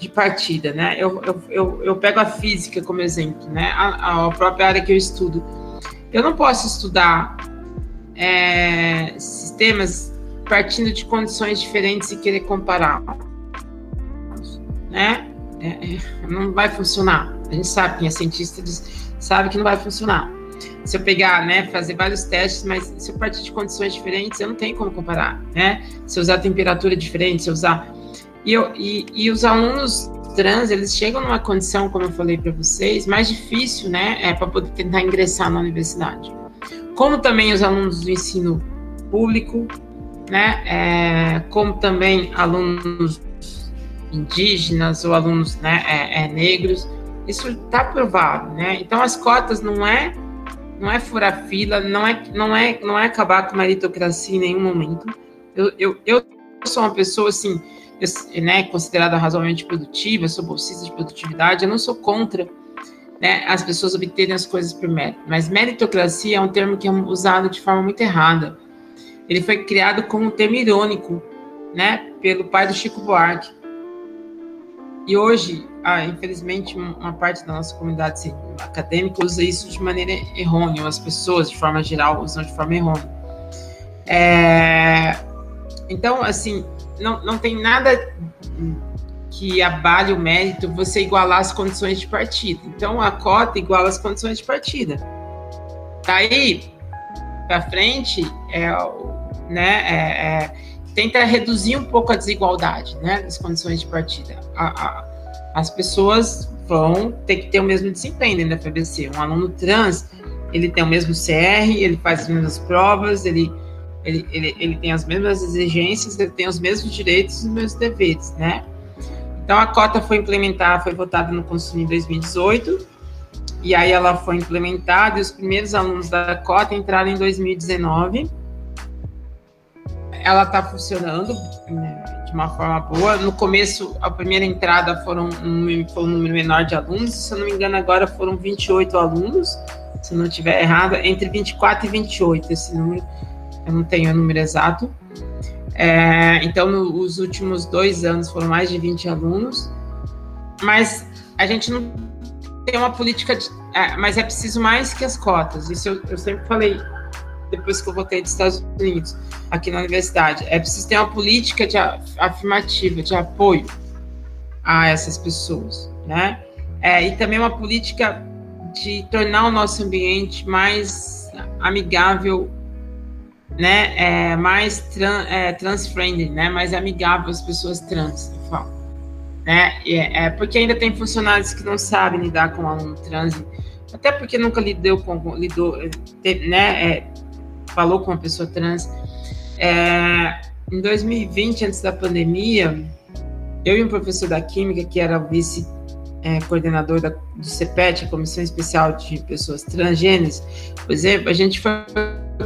de partida, né? Eu, eu, eu, eu, pego a física como exemplo, né? A, a própria área que eu estudo. Eu não posso estudar é, sistemas partindo de condições diferentes e querer comparar, né? É, é, não vai funcionar. A gente sabe, quem é cientista diz, sabe que não vai funcionar. Se eu pegar, né, fazer vários testes, mas se eu partir de condições diferentes, eu não tenho como comparar, né? Se eu usar temperatura diferente, se eu usar e, eu, e, e os alunos trans, eles chegam numa condição, como eu falei para vocês, mais difícil, né, é, para poder tentar ingressar na universidade. Como também os alunos do ensino público, né, é, como também alunos indígenas ou alunos né, é, é, negros, isso está provado, né? Então as cotas não é não é furar fila, não é não é não é acabar com a meritocracia em nenhum momento. Eu, eu, eu sou uma pessoa assim né, considerada razoavelmente produtiva, sou bolsista de produtividade, eu não sou contra né, as pessoas obterem as coisas por mérito. Mas meritocracia é um termo que é usado de forma muito errada. Ele foi criado como um termo irônico, né, pelo pai do Chico Buarque. E hoje, ah, infelizmente, uma parte da nossa comunidade acadêmica usa isso de maneira errônea, as pessoas, de forma geral, usam de forma errônea. É... Então, assim, não, não tem nada que abale o mérito você igualar as condições de partida. Então, a cota iguala as condições de partida. Daí para frente, é, né, é, é, tenta reduzir um pouco a desigualdade né, das condições de partida. A, a, as pessoas vão ter que ter o mesmo desempenho dentro da FBC. Um aluno trans, ele tem o mesmo CR, ele faz as mesmas provas, ele ele, ele, ele tem as mesmas exigências, ele tem os mesmos direitos e os mesmos deveres, né? Então, a cota foi implementada, foi votada no Conselho em 2018, e aí ela foi implementada, e os primeiros alunos da cota entraram em 2019. Ela está funcionando né, de uma forma boa. No começo, a primeira entrada foram um, foi um número menor de alunos, se eu não me engano, agora foram 28 alunos, se não estiver errado, entre 24 e 28 esse número eu não tenho o número exato. É, então, nos últimos dois anos foram mais de 20 alunos, mas a gente não tem uma política, de, é, mas é preciso mais que as cotas. Isso eu, eu sempre falei depois que eu voltei dos Estados Unidos, aqui na universidade. É preciso ter uma política de afirmativa, de apoio a essas pessoas, né? É, e também uma política de tornar o nosso ambiente mais amigável né, é, mais tran, é, trans-friendly, né, mais amigável às pessoas trans, né, é, é, porque ainda tem funcionários que não sabem lidar com aluno trans, até porque nunca lidou com, lidou, né, é, falou com uma pessoa trans. É, em 2020, antes da pandemia, eu e um professor da Química, que era o vice é, do CEPET, a Comissão Especial de Pessoas Transgêneras, por exemplo, a gente foi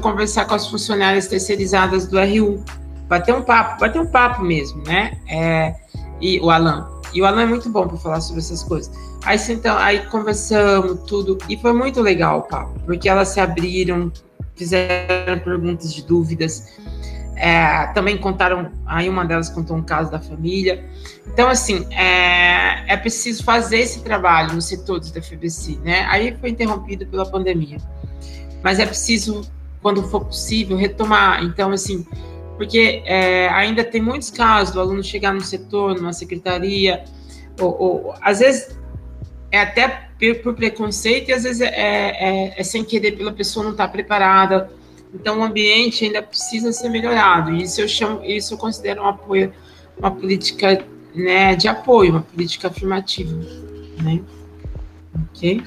conversar com as funcionárias terceirizadas do RU, bater um papo, bater um papo mesmo, né? É, e o Alan. E o Alan é muito bom para falar sobre essas coisas. Aí então, aí conversamos tudo e foi muito legal o papo, porque elas se abriram, fizeram perguntas de dúvidas, é, também contaram, aí uma delas contou um caso da família. Então, assim, é, é preciso fazer esse trabalho nos setores da FBC, né? Aí foi interrompido pela pandemia. Mas é preciso, quando for possível, retomar. Então, assim, porque é, ainda tem muitos casos do aluno chegar no setor, numa secretaria, ou, ou às vezes é até por preconceito e às vezes é, é, é sem querer pela pessoa não estar tá preparada então o ambiente ainda precisa ser melhorado. Isso eu chamo, isso eu considero um apoio, uma política né, de apoio, uma política afirmativa. Né? Ok?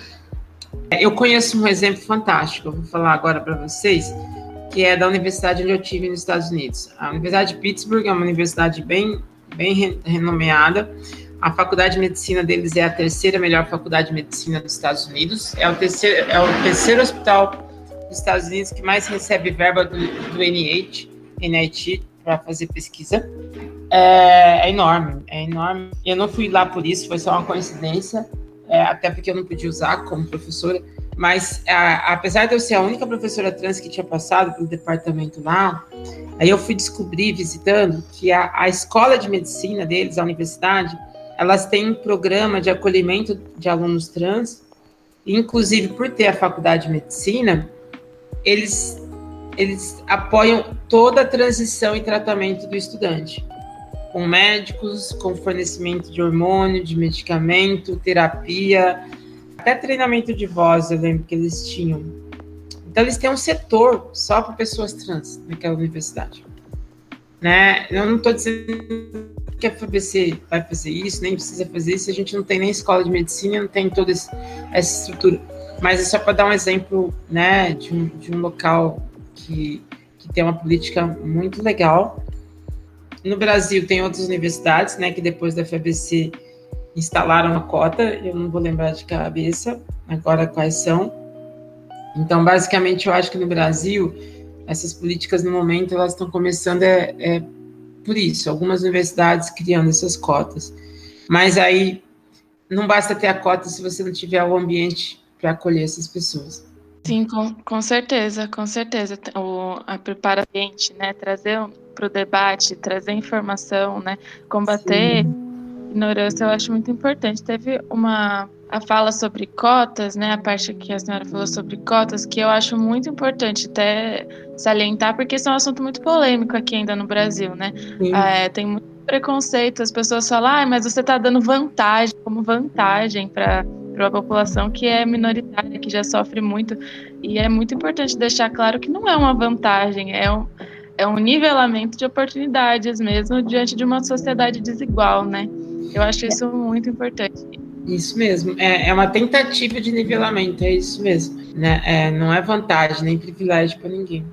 Eu conheço um exemplo fantástico, eu vou falar agora para vocês, que é da universidade onde eu tive nos Estados Unidos. A Universidade de Pittsburgh é uma universidade bem, bem renomeada. A faculdade de medicina deles é a terceira melhor faculdade de medicina dos Estados Unidos. É o terceiro, é o terceiro hospital dos Estados Unidos que mais recebe verba do, do NIH, NIT para fazer pesquisa. É, é, enorme, é enorme. Eu não fui lá por isso, foi só uma coincidência, é, até porque eu não podia usar como professora. Mas a, apesar de eu ser a única professora trans que tinha passado pelo departamento lá, aí eu fui descobrir visitando que a, a escola de medicina deles, a universidade, elas têm um programa de acolhimento de alunos trans, inclusive por ter a faculdade de medicina, eles, eles apoiam toda a transição e tratamento do estudante, com médicos, com fornecimento de hormônio, de medicamento, terapia, até treinamento de voz, eu lembro que eles tinham. Então, eles têm um setor só para pessoas trans naquela universidade. Né? Eu não estou dizendo que a FABC vai fazer isso, nem precisa fazer isso, a gente não tem nem escola de medicina, não tem toda essa estrutura mas é só para dar um exemplo né, de, um, de um local que, que tem uma política muito legal. No Brasil tem outras universidades, né, que depois da FABC instalaram a cota, eu não vou lembrar de cabeça agora quais são. Então, basicamente, eu acho que no Brasil, essas políticas no momento, elas estão começando é, é por isso, algumas universidades criando essas cotas. Mas aí, não basta ter a cota se você não tiver o ambiente para acolher essas pessoas. Sim, com, com certeza, com certeza. O, a preparar a gente, né? Trazer para o debate, trazer informação, né? Combater Sim. ignorância, eu acho muito importante. Teve uma a fala sobre cotas, né? A parte que a senhora falou sobre cotas, que eu acho muito importante até salientar, porque isso é um assunto muito polêmico aqui ainda no Brasil, né? É, tem muito preconceito, as pessoas falam, ah, mas você está dando vantagem, como vantagem para para uma população que é minoritária, que já sofre muito. E é muito importante deixar claro que não é uma vantagem, é um, é um nivelamento de oportunidades mesmo diante de uma sociedade desigual, né? Eu acho isso muito importante. Isso mesmo, é, é uma tentativa de nivelamento, é isso mesmo. Né? É, não é vantagem nem privilégio para ninguém.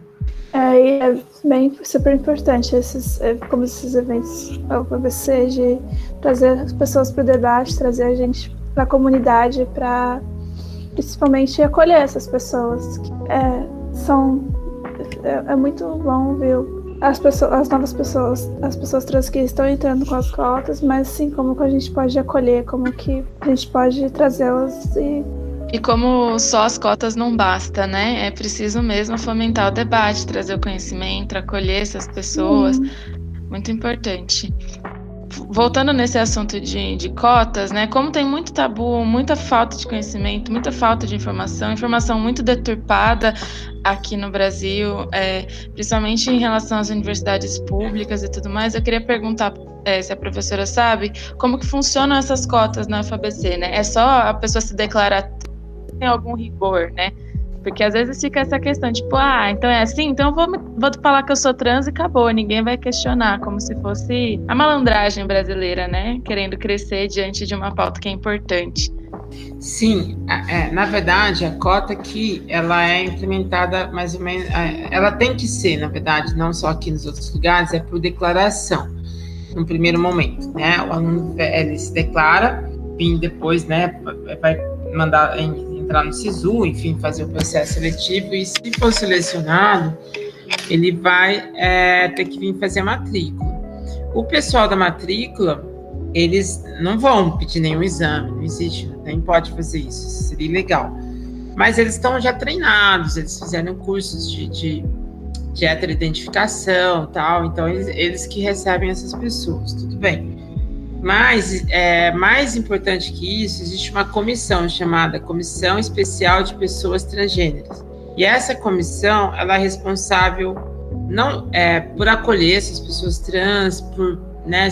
É, e é bem super importante esses, é, como esses eventos ao BBC de trazer as pessoas para o debate, trazer a gente para a comunidade, para principalmente acolher essas pessoas. É, são é, é, muito bom ver as pessoas, as novas pessoas, as pessoas trans que estão entrando com as cotas, mas sim como que a gente pode acolher, como que a gente pode trazê-las e e como só as cotas não basta, né? É preciso mesmo fomentar o debate, trazer o conhecimento, acolher essas pessoas. Uhum. Muito importante voltando nesse assunto de, de cotas, né? Como tem muito tabu, muita falta de conhecimento, muita falta de informação, informação muito deturpada aqui no Brasil, é, principalmente em relação às universidades públicas e tudo mais, eu queria perguntar é, se a professora sabe como que funcionam essas cotas na FABC, né? É só a pessoa se declarar tem algum rigor, né? Porque às vezes fica essa questão, tipo, ah, então é assim, então eu vou, vou falar que eu sou trans e acabou, ninguém vai questionar, como se fosse a malandragem brasileira, né? Querendo crescer diante de uma pauta que é importante. Sim, é, na verdade, a cota aqui, ela é implementada mais ou menos, é, ela tem que ser, na verdade, não só aqui nos outros lugares, é por declaração, no primeiro momento, né? O aluno, ele se declara, e depois, né, vai mandar entrar no SISU, enfim, fazer o processo seletivo, e se for selecionado, ele vai é, ter que vir fazer a matrícula. O pessoal da matrícula, eles não vão pedir nenhum exame, não existe, nem pode fazer isso, seria ilegal. Mas eles estão já treinados, eles fizeram cursos de, de, de heteroidentificação tal, então eles, eles que recebem essas pessoas, tudo bem. Mas, é, mais importante que isso, existe uma comissão chamada Comissão Especial de Pessoas Transgêneras. E essa comissão, ela é responsável não é, por acolher essas pessoas trans, por, né,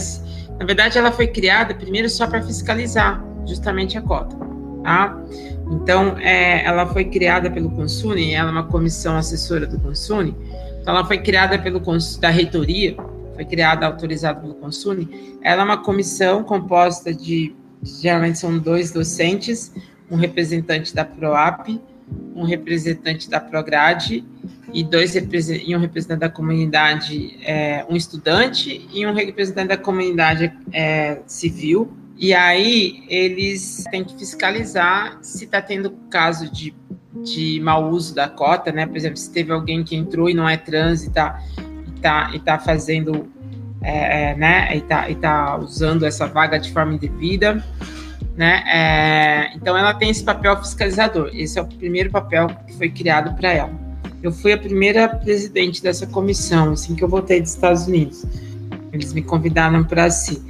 na verdade, ela foi criada primeiro só para fiscalizar justamente a cota, tá? Então, é, ela foi criada pelo Consune, ela é uma comissão assessora do Consune, então ela foi criada pelo da reitoria, foi criada, autorizada pelo Consune. Ela é uma comissão composta de, geralmente são dois docentes, um representante da PROAP, um representante da Prograde e dois e um representante da comunidade, é, um estudante e um representante da comunidade é, civil. E aí eles têm que fiscalizar se está tendo caso de, de mau uso da cota, né? Por exemplo, se teve alguém que entrou e não é trans e está e tá, fazendo, é, é, né? E tá, e tá usando essa vaga de forma indevida. Né? É, então ela tem esse papel fiscalizador. Esse é o primeiro papel que foi criado para ela. Eu fui a primeira presidente dessa comissão, assim que eu voltei dos Estados Unidos. Eles me convidaram para si.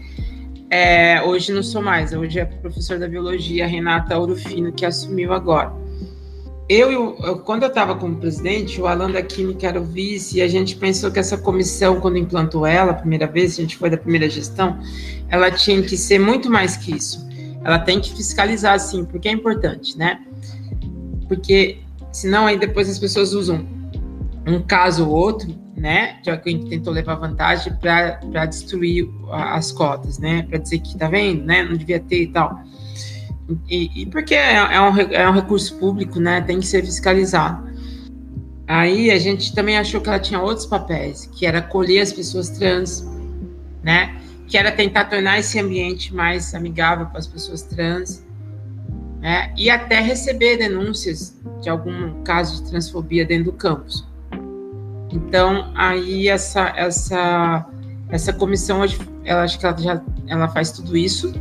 É, hoje não sou mais, hoje é professor da biologia, Renata Ourofino, que assumiu agora. Eu, eu quando eu estava como presidente, o Alan da Química era o vice, e a gente pensou que essa comissão, quando implantou ela a primeira vez, a gente foi da primeira gestão, ela tinha que ser muito mais que isso. Ela tem que fiscalizar, sim, porque é importante, né? Porque Senão, aí depois as pessoas usam um caso ou outro, né, de alguém que tentou levar vantagem para destruir as cotas, né, para dizer que tá vendo, né, não devia ter e tal. E, e porque é, é, um, é um recurso público, né, tem que ser fiscalizado. Aí a gente também achou que ela tinha outros papéis, que era acolher as pessoas trans, né, que era tentar tornar esse ambiente mais amigável para as pessoas trans, né, e até receber denúncias de algum caso de transfobia dentro do campus. Então, aí essa essa essa comissão ela acho que ela já ela faz tudo isso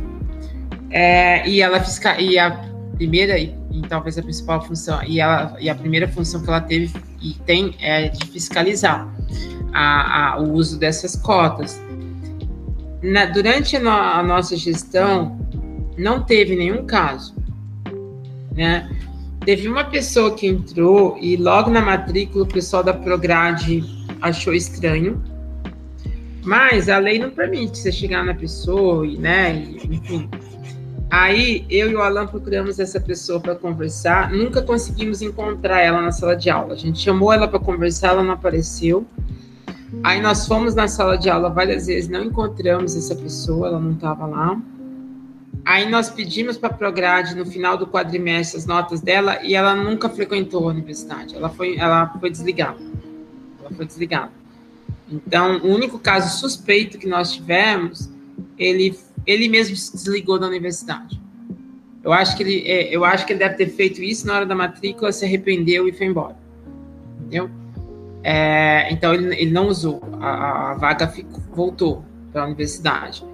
é, e ela fiscal e a primeira e, e, talvez a principal função e ela e a primeira função que ela teve e tem é de fiscalizar a, a o uso dessas cotas. Na, durante a, no, a nossa gestão não teve nenhum caso né? Teve uma pessoa que entrou e logo na matrícula o pessoal da Prograde achou estranho. Mas a lei não permite você chegar na pessoa e, né, e, enfim. Aí eu e o Alan procuramos essa pessoa para conversar, nunca conseguimos encontrar ela na sala de aula. A gente chamou ela para conversar, ela não apareceu. Aí nós fomos na sala de aula várias vezes, não encontramos essa pessoa, ela não estava lá. Aí nós pedimos para a Prograde no final do quadrimestre as notas dela e ela nunca frequentou a universidade. Ela foi, ela foi desligada. Ela foi desligada. Então, o único caso suspeito que nós tivemos, ele, ele mesmo se desligou da universidade. Eu acho que ele, é, eu acho que ele deve ter feito isso na hora da matrícula, se arrependeu e foi embora. Entendeu? É, então ele, ele não usou, a, a vaga ficou, voltou para a universidade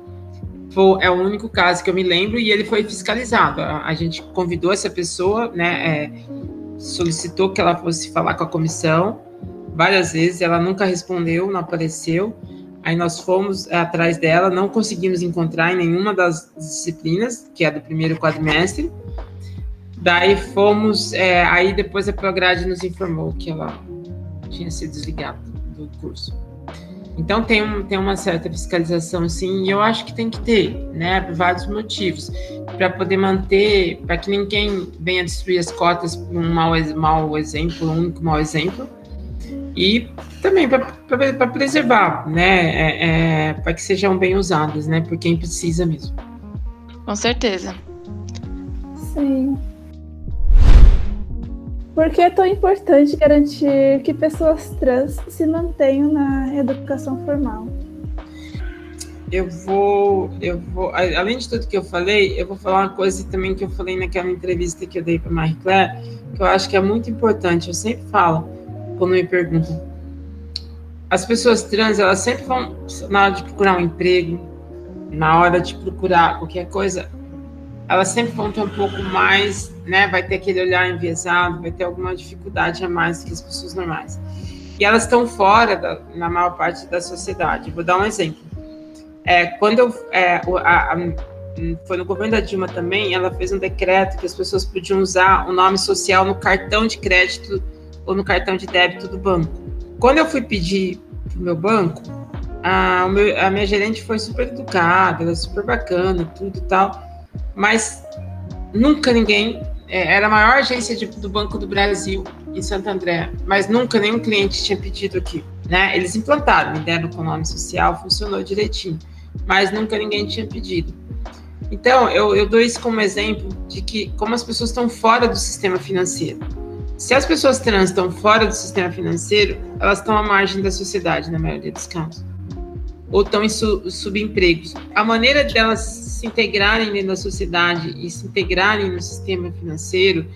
foi, é o único caso que eu me lembro e ele foi fiscalizado. A, a gente convidou essa pessoa, né, é, solicitou que ela fosse falar com a comissão várias vezes, ela nunca respondeu, não apareceu. Aí nós fomos atrás dela, não conseguimos encontrar em nenhuma das disciplinas, que é do primeiro quadrimestre. Daí fomos, é, aí depois a Prograde nos informou que ela tinha sido desligada do curso. Então tem, um, tem uma certa fiscalização, sim, e eu acho que tem que ter, né, por vários motivos, para poder manter, para que ninguém venha destruir as cotas por um mau, mau exemplo, um único mau exemplo, e também para preservar, né, é, é, para que sejam bem usadas, né, por quem precisa mesmo. Com certeza. Sim. Por que é tão importante garantir que pessoas trans se mantenham na educação formal? Eu vou, eu vou, além de tudo que eu falei, eu vou falar uma coisa também que eu falei naquela entrevista que eu dei para Marie Claire, que eu acho que é muito importante. Eu sempre falo quando me perguntam. As pessoas trans, elas sempre vão, na hora de procurar um emprego, na hora de procurar qualquer coisa, elas sempre vão ter um pouco mais, né? Vai ter aquele olhar enviesado, vai ter alguma dificuldade a mais que as pessoas normais. E elas estão fora, da, na maior parte da sociedade. Vou dar um exemplo. É, quando eu, é, a, a, foi no governo da Dilma também, ela fez um decreto que as pessoas podiam usar o nome social no cartão de crédito ou no cartão de débito do banco. Quando eu fui pedir para o meu banco, a, meu, a minha gerente foi super educada, ela é super bacana, tudo e tal, mas nunca ninguém. É, era a maior agência de, do Banco do Brasil em Santo André, mas nunca nenhum cliente tinha pedido aqui. Né? Eles implantaram, me deram com nome social, funcionou direitinho, mas nunca ninguém tinha pedido. Então, eu, eu dou isso como exemplo de que como as pessoas estão fora do sistema financeiro. Se as pessoas trans estão fora do sistema financeiro, elas estão à margem da sociedade, na maioria dos casos. Ou estão em su subempregos. A maneira delas se integrarem dentro da sociedade e se integrarem no sistema financeiro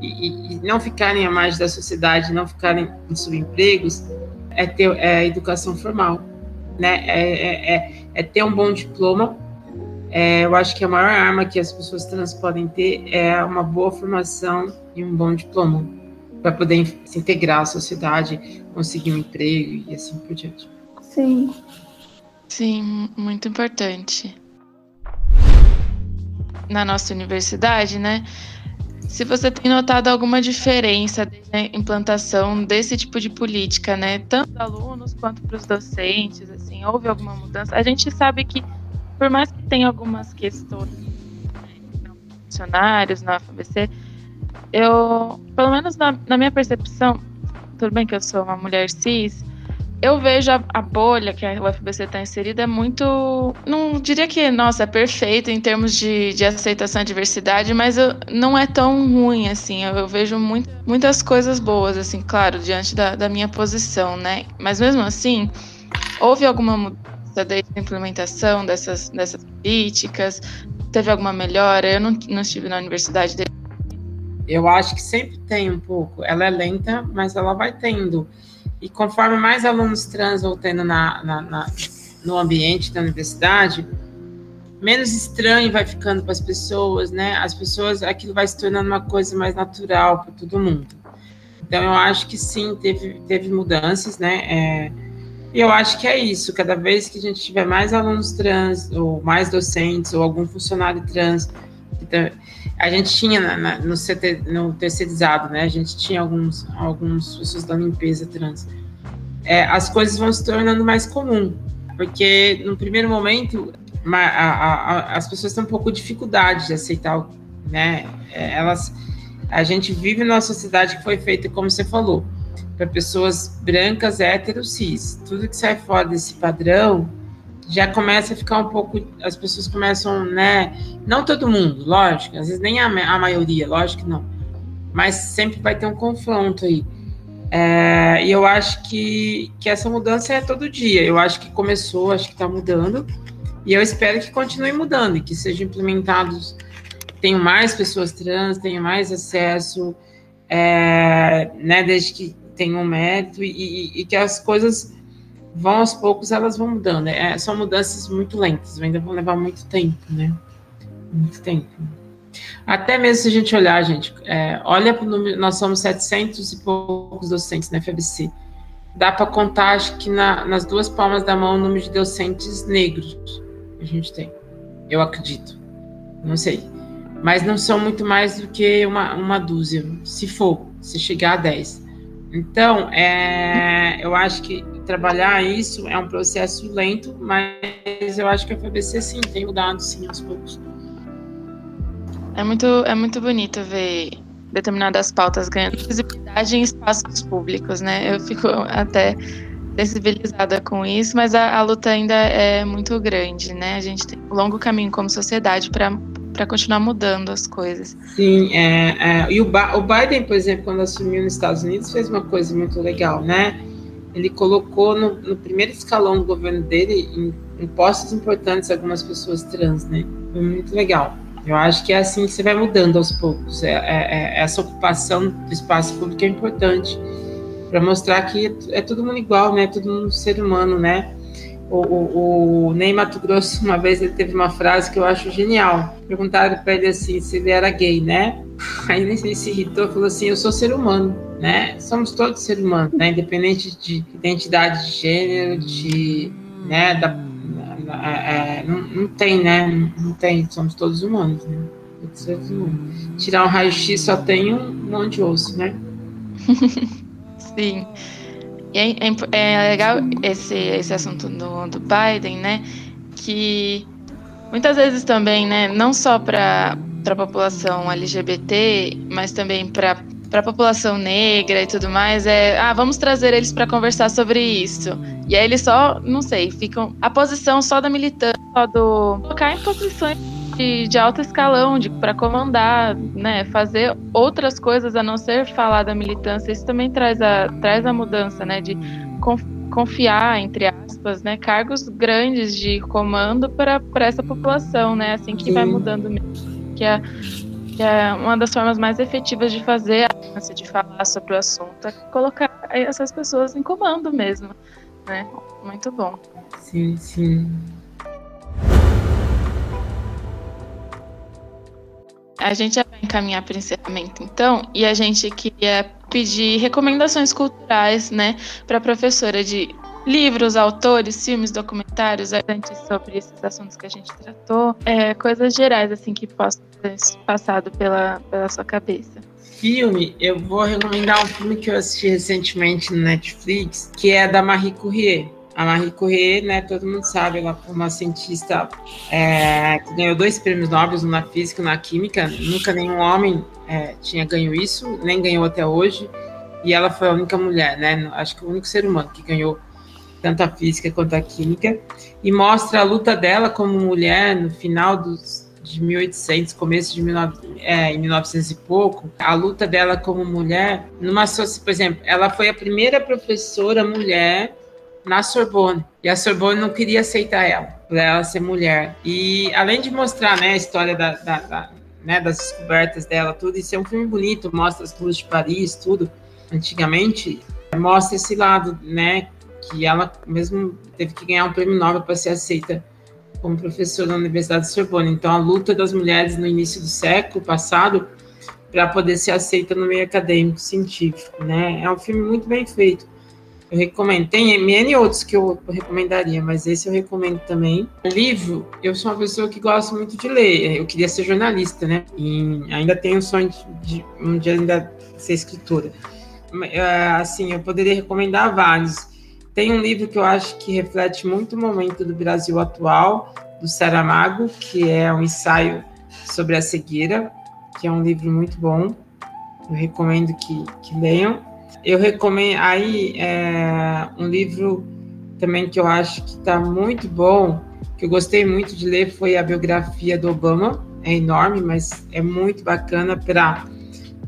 e, e, não ficarem à margem da sociedade, não ficarem em subempregos, é ter é educação formal. Né? É, é, é, é ter um bom diploma é, eu acho que a maior arma que as pessoas trans podem ter é uma boa formação e um bom diploma para poder se integrar à sociedade, conseguir um emprego e assim por diante. Sim. Sim, muito importante. Na nossa universidade, né? Se você tem notado alguma diferença na implantação desse tipo de política, né? Tanto para alunos quanto para os docentes, assim, houve alguma mudança? A gente sabe que por mais que tenha algumas questões né, funcionários na UFBC, eu, pelo menos na, na, minha percepção, tudo bem que eu sou uma mulher cis, eu vejo a, a bolha que a UFBC está inserida é muito. Não diria que, nossa, é perfeita em termos de, de aceitação à diversidade, mas eu, não é tão ruim assim. Eu, eu vejo muito, muitas coisas boas, assim, claro, diante da, da minha posição, né? Mas mesmo assim, houve alguma mudança desde a implementação dessas, dessas políticas? Teve alguma melhora? Eu não, não estive na universidade dele. Eu acho que sempre tem um pouco. Ela é lenta, mas ela vai tendo. E conforme mais alunos trans vão tendo na, na, na no ambiente da universidade, menos estranho vai ficando para as pessoas, né? As pessoas, aquilo vai se tornando uma coisa mais natural para todo mundo. Então, eu acho que sim, teve, teve mudanças, né? É, e eu acho que é isso. Cada vez que a gente tiver mais alunos trans, ou mais docentes, ou algum funcionário trans, então, a gente tinha na, na, no, CT, no terceirizado, né? A gente tinha alguns, alguns pessoas da limpeza trans. É, as coisas vão se tornando mais comum, porque no primeiro momento a, a, a, as pessoas têm um pouco de dificuldade de aceitar, né? É, elas, a gente vive numa sociedade que foi feita, como você falou, para pessoas brancas, héteros, cis. Tudo que sai fora desse padrão já começa a ficar um pouco. As pessoas começam, né? Não todo mundo, lógico, às vezes nem a, a maioria, lógico que não. Mas sempre vai ter um confronto aí. É, e eu acho que, que essa mudança é todo dia. Eu acho que começou, acho que está mudando. E eu espero que continue mudando e que sejam implementados, tenham mais pessoas trans, tenham mais acesso, é, né, desde que tem um mérito e, e, e, que as coisas vão aos poucos, elas vão mudando. É, são mudanças muito lentas, ainda vão levar muito tempo, né? Muito tempo. Até mesmo se a gente olhar, gente, é, olha para o número, nós somos 700 e poucos docentes na FBC. Dá para contar, acho que na, nas duas palmas da mão, o número de docentes negros que a gente tem. Eu acredito. Não sei. Mas não são muito mais do que uma, uma dúzia, se for, se chegar a 10. Então, é, eu acho que trabalhar isso é um processo lento, mas eu acho que a FBC sim tem mudado sim aos poucos. É muito, é muito bonito ver determinadas pautas ganhando visibilidade em espaços públicos, né? Eu fico até sensibilizada com isso, mas a, a luta ainda é muito grande, né? A gente tem um longo caminho como sociedade para para continuar mudando as coisas. Sim, é, é, e o, ba o Biden, por exemplo, quando assumiu nos Estados Unidos, fez uma coisa muito legal, né? Ele colocou no, no primeiro escalão do governo dele, em, em postos importantes, algumas pessoas trans, né? Foi muito legal. Eu acho que é assim que você vai mudando aos poucos. É, é, é essa ocupação do espaço público é importante para mostrar que é, todo mundo igual, né? Todo mundo ser humano, né? O, o, o Ney Mato Grosso, uma vez, ele teve uma frase que eu acho genial. Perguntaram para ele assim, se ele era gay, né? Aí ele se irritou e falou assim: Eu sou ser humano, né? Somos todos seres humanos, né? Independente de identidade de gênero, de. né? Da, é, não, não, tem, né? Não, tem, somos todos humanos, né? Todos seres humanos. Tirar um raio-x só tem um monte de osso, né? Sim. E é, é, é, legal esse, esse assunto do, do Biden, né? Que muitas vezes também, né? Não só para a população LGBT, mas também para para a população negra e tudo mais, é, ah, vamos trazer eles para conversar sobre isso. E aí eles só, não sei, ficam a posição só da militância, só do colocar em posições de, de alto escalão, de para comandar, né, fazer outras coisas a não ser falar da militância. Isso também traz a, traz a mudança, né, de confiar entre aspas, né, cargos grandes de comando para essa população, né, assim que Sim. vai mudando mesmo. Que é, que é uma das formas mais efetivas de fazer a de falar sobre o assunto, é colocar essas pessoas em comando mesmo, né? Muito bom. Sim, sim. A gente já vai encaminhar para o encerramento, então, e a gente queria pedir recomendações culturais, né, para a professora de livros, autores, filmes, documentários, antes sobre esses assuntos que a gente tratou, é, coisas gerais, assim, que possam ter passado pela, pela sua cabeça. Filme, eu vou recomendar um filme que eu assisti recentemente no Netflix, que é da Marie Curie a Marie Curie, né, todo mundo sabe, ela foi uma cientista é, que ganhou dois prêmios Nobel, um na física e na química. Nunca nenhum homem é, tinha ganho isso, nem ganhou até hoje. E ela foi a única mulher, né? Acho que o único ser humano que ganhou tanto a física quanto a química. E mostra a luta dela como mulher no final dos, de 1800, começo de 19, é, em 1900 e pouco, a luta dela como mulher, numa por exemplo, ela foi a primeira professora mulher na Sorbonne. E a Sorbonne não queria aceitar ela, por ela ser mulher. E além de mostrar né, a história da, da, da, né, das descobertas dela, tudo, isso é um filme bonito, mostra as ruas de Paris, tudo. Antigamente, mostra esse lado, né, que ela mesmo teve que ganhar um prêmio Nobel para ser aceita como professora na Universidade de Sorbonne. Então, a luta das mulheres no início do século passado para poder ser aceita no meio acadêmico científico, né? É um filme muito bem feito. Eu recomendo. Tem N outros que eu recomendaria, mas esse eu recomendo também. Livro, eu sou uma pessoa que gosta muito de ler. Eu queria ser jornalista, né? E ainda tenho o sonho de, de um dia ainda ser escritora. É, assim, eu poderia recomendar vários. Tem um livro que eu acho que reflete muito o momento do Brasil atual, do Saramago, que é um ensaio sobre a cegueira, que é um livro muito bom. Eu recomendo que, que leiam eu recomendo aí é, um livro também que eu acho que está muito bom, que eu gostei muito de ler, foi a biografia do Obama. É enorme, mas é muito bacana para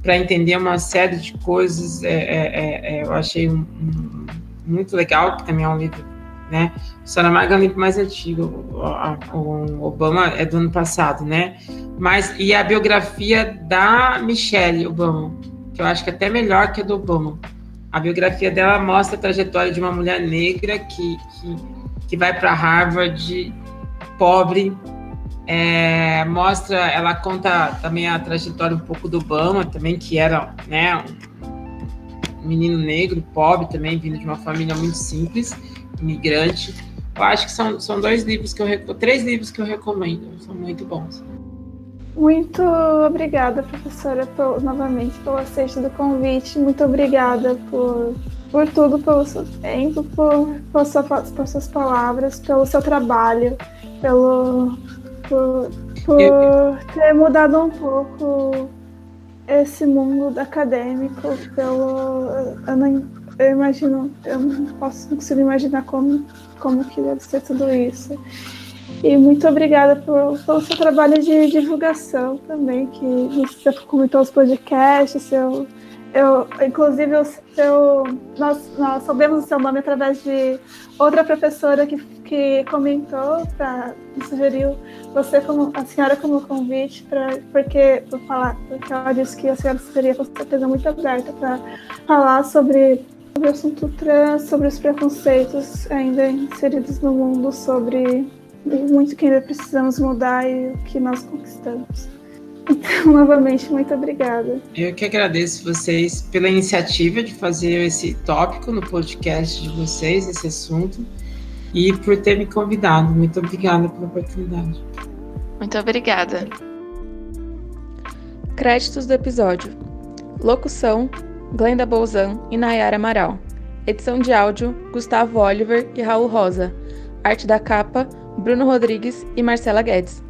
para entender uma série de coisas. É, é, é, é eu achei um, um, muito legal, que também é um livro, né? O Saramago é um livro mais antigo, o, o Obama é do ano passado, né? Mas e a biografia da Michelle Obama, que eu acho que é até melhor que a do Obama. A biografia dela mostra a trajetória de uma mulher negra que, que, que vai para Harvard, pobre, é, mostra, ela conta também a trajetória um pouco do Obama, também, que era né, um menino negro, pobre também, vindo de uma família muito simples, imigrante. Eu acho que são, são dois livros que eu três livros que eu recomendo, são muito bons. Muito obrigada, professora, por, novamente pelo aceite do convite. Muito obrigada por, por tudo, pelo seu tempo, por, por, sua, por suas palavras, pelo seu trabalho, pelo, por, por ter mudado um pouco esse mundo acadêmico. Pelo, eu, não, eu imagino, eu não posso não consigo imaginar como, como que deve ser tudo isso. E muito obrigada por, pelo seu trabalho de divulgação também, que você comentou os podcasts, seu, eu, inclusive o seu, nós, nós soubemos o seu nome através de outra professora que, que comentou, pra, sugeriu você como a senhora como convite para porque por falar, porque ela disse que a senhora seria com certeza muito aberta para falar sobre sobre o assunto trans, sobre os preconceitos ainda inseridos no mundo, sobre muito que ainda precisamos mudar e o que nós conquistamos. Então, novamente, muito obrigada. Eu que agradeço vocês pela iniciativa de fazer esse tópico no podcast de vocês, esse assunto, e por ter me convidado. Muito obrigada pela oportunidade. Muito obrigada. Créditos do episódio: Locução: Glenda Bolzan e Nayara Amaral. Edição de áudio: Gustavo Oliver e Raul Rosa. Arte da capa: Bruno Rodrigues e Marcela Guedes.